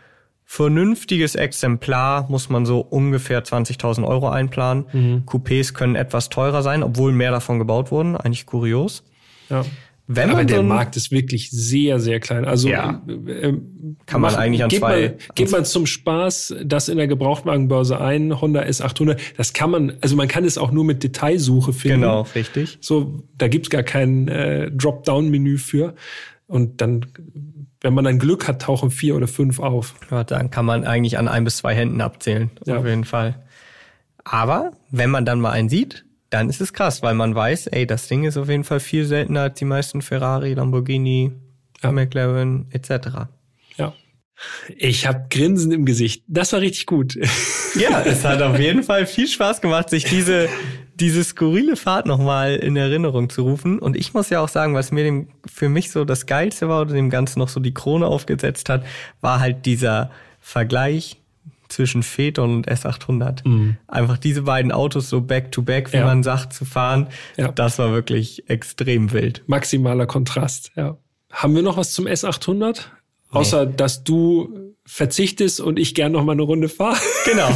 vernünftiges Exemplar muss man so ungefähr 20.000 Euro einplanen. Mhm. Coupés können etwas teurer sein, obwohl mehr davon gebaut wurden. Eigentlich kurios. Ja. Wenn man Aber der Markt ist wirklich sehr, sehr klein. Also ja. äh, kann man eigentlich an geht zwei. Man, geht man zum Spaß das in der Gebrauchtwagenbörse ein, Honda S800, das kann man, also man kann es auch nur mit Detailsuche finden. Genau, richtig. So, da gibt's gar kein äh, Dropdown-Menü für. Und dann wenn man dann Glück hat, tauchen vier oder fünf auf. Ja, dann kann man eigentlich an ein bis zwei Händen abzählen, ja. auf jeden Fall. Aber wenn man dann mal einen sieht, dann ist es krass, weil man weiß, ey, das Ding ist auf jeden Fall viel seltener als die meisten Ferrari, Lamborghini, ja. McLaren etc. Ich habe Grinsen im Gesicht. Das war richtig gut. Ja, es hat auf jeden Fall viel Spaß gemacht, sich diese diese skurrile Fahrt nochmal in Erinnerung zu rufen. Und ich muss ja auch sagen, was mir dem, für mich so das Geilste war oder dem Ganzen noch so die Krone aufgesetzt hat, war halt dieser Vergleich zwischen Phaeton und S800. Mhm. Einfach diese beiden Autos so back to back, wie ja. man sagt, zu fahren. Ja. Das war wirklich extrem wild. Maximaler Kontrast, ja. Haben wir noch was zum S800? Außer, nee. dass du verzichtest und ich gern noch mal eine Runde fahre. Genau.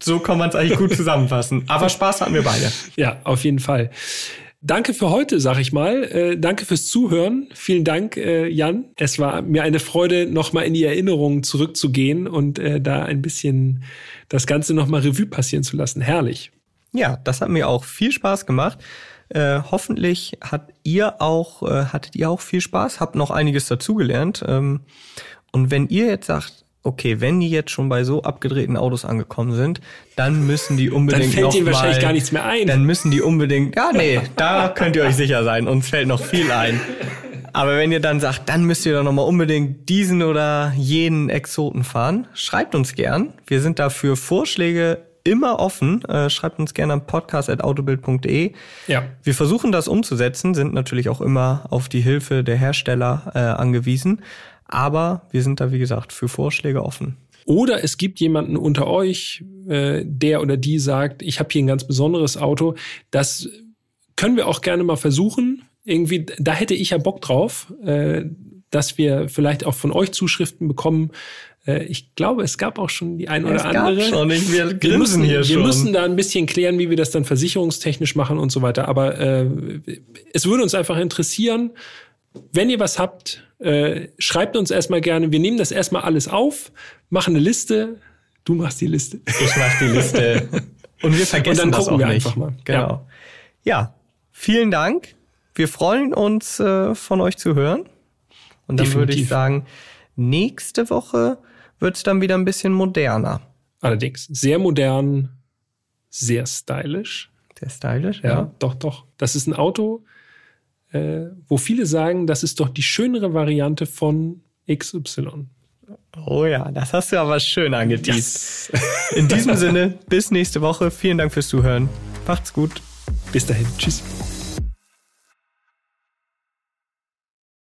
So kann man es eigentlich gut zusammenfassen. Aber Spaß hatten wir beide. Ja, auf jeden Fall. Danke für heute, sag ich mal. Äh, danke fürs Zuhören. Vielen Dank, äh, Jan. Es war mir eine Freude, nochmal in die Erinnerungen zurückzugehen und äh, da ein bisschen das Ganze nochmal Revue passieren zu lassen. Herrlich. Ja, das hat mir auch viel Spaß gemacht. Äh, hoffentlich hat ihr auch, äh, hattet ihr auch viel Spaß, habt noch einiges dazugelernt. Ähm, und wenn ihr jetzt sagt, okay, wenn die jetzt schon bei so abgedrehten Autos angekommen sind, dann müssen die unbedingt dann fällt noch ihnen mal, wahrscheinlich gar nichts mehr ein. Dann müssen die unbedingt, ja nee, da könnt ihr euch sicher sein, uns fällt noch viel ein. Aber wenn ihr dann sagt, dann müsst ihr doch noch mal unbedingt diesen oder jenen Exoten fahren, schreibt uns gern. Wir sind dafür Vorschläge immer offen. Äh, schreibt uns gerne an podcast.autobild.de. Ja. Wir versuchen das umzusetzen, sind natürlich auch immer auf die Hilfe der Hersteller äh, angewiesen. Aber wir sind da, wie gesagt, für Vorschläge offen. Oder es gibt jemanden unter euch, äh, der oder die sagt, ich habe hier ein ganz besonderes Auto. Das können wir auch gerne mal versuchen. Irgendwie, da hätte ich ja Bock drauf, äh, dass wir vielleicht auch von euch Zuschriften bekommen. Äh, ich glaube, es gab auch schon die ein oder es andere. Gab schon, ich, wir, wir müssen, hier wir schon. müssen da ein bisschen klären, wie wir das dann versicherungstechnisch machen und so weiter. Aber äh, es würde uns einfach interessieren, wenn ihr was habt, äh, schreibt uns erstmal gerne. Wir nehmen das erstmal alles auf, machen eine Liste. Du machst die Liste. Ich mach die Liste. Und wir vergessen Und dann das gucken auch wir nicht. einfach mal. Genau. Ja. Ja. vielen Dank. Wir freuen uns, äh, von euch zu hören. Und dann würde ich Definitiv. sagen, nächste Woche wird's dann wieder ein bisschen moderner. Allerdings sehr modern, sehr stylisch. Sehr stylisch, Ja, ja. doch, doch. Das ist ein Auto, äh, wo viele sagen, das ist doch die schönere Variante von XY. Oh ja, das hast du aber schön angeteased. In diesem Sinne, bis nächste Woche. Vielen Dank fürs Zuhören. Macht's gut. Bis dahin. Tschüss.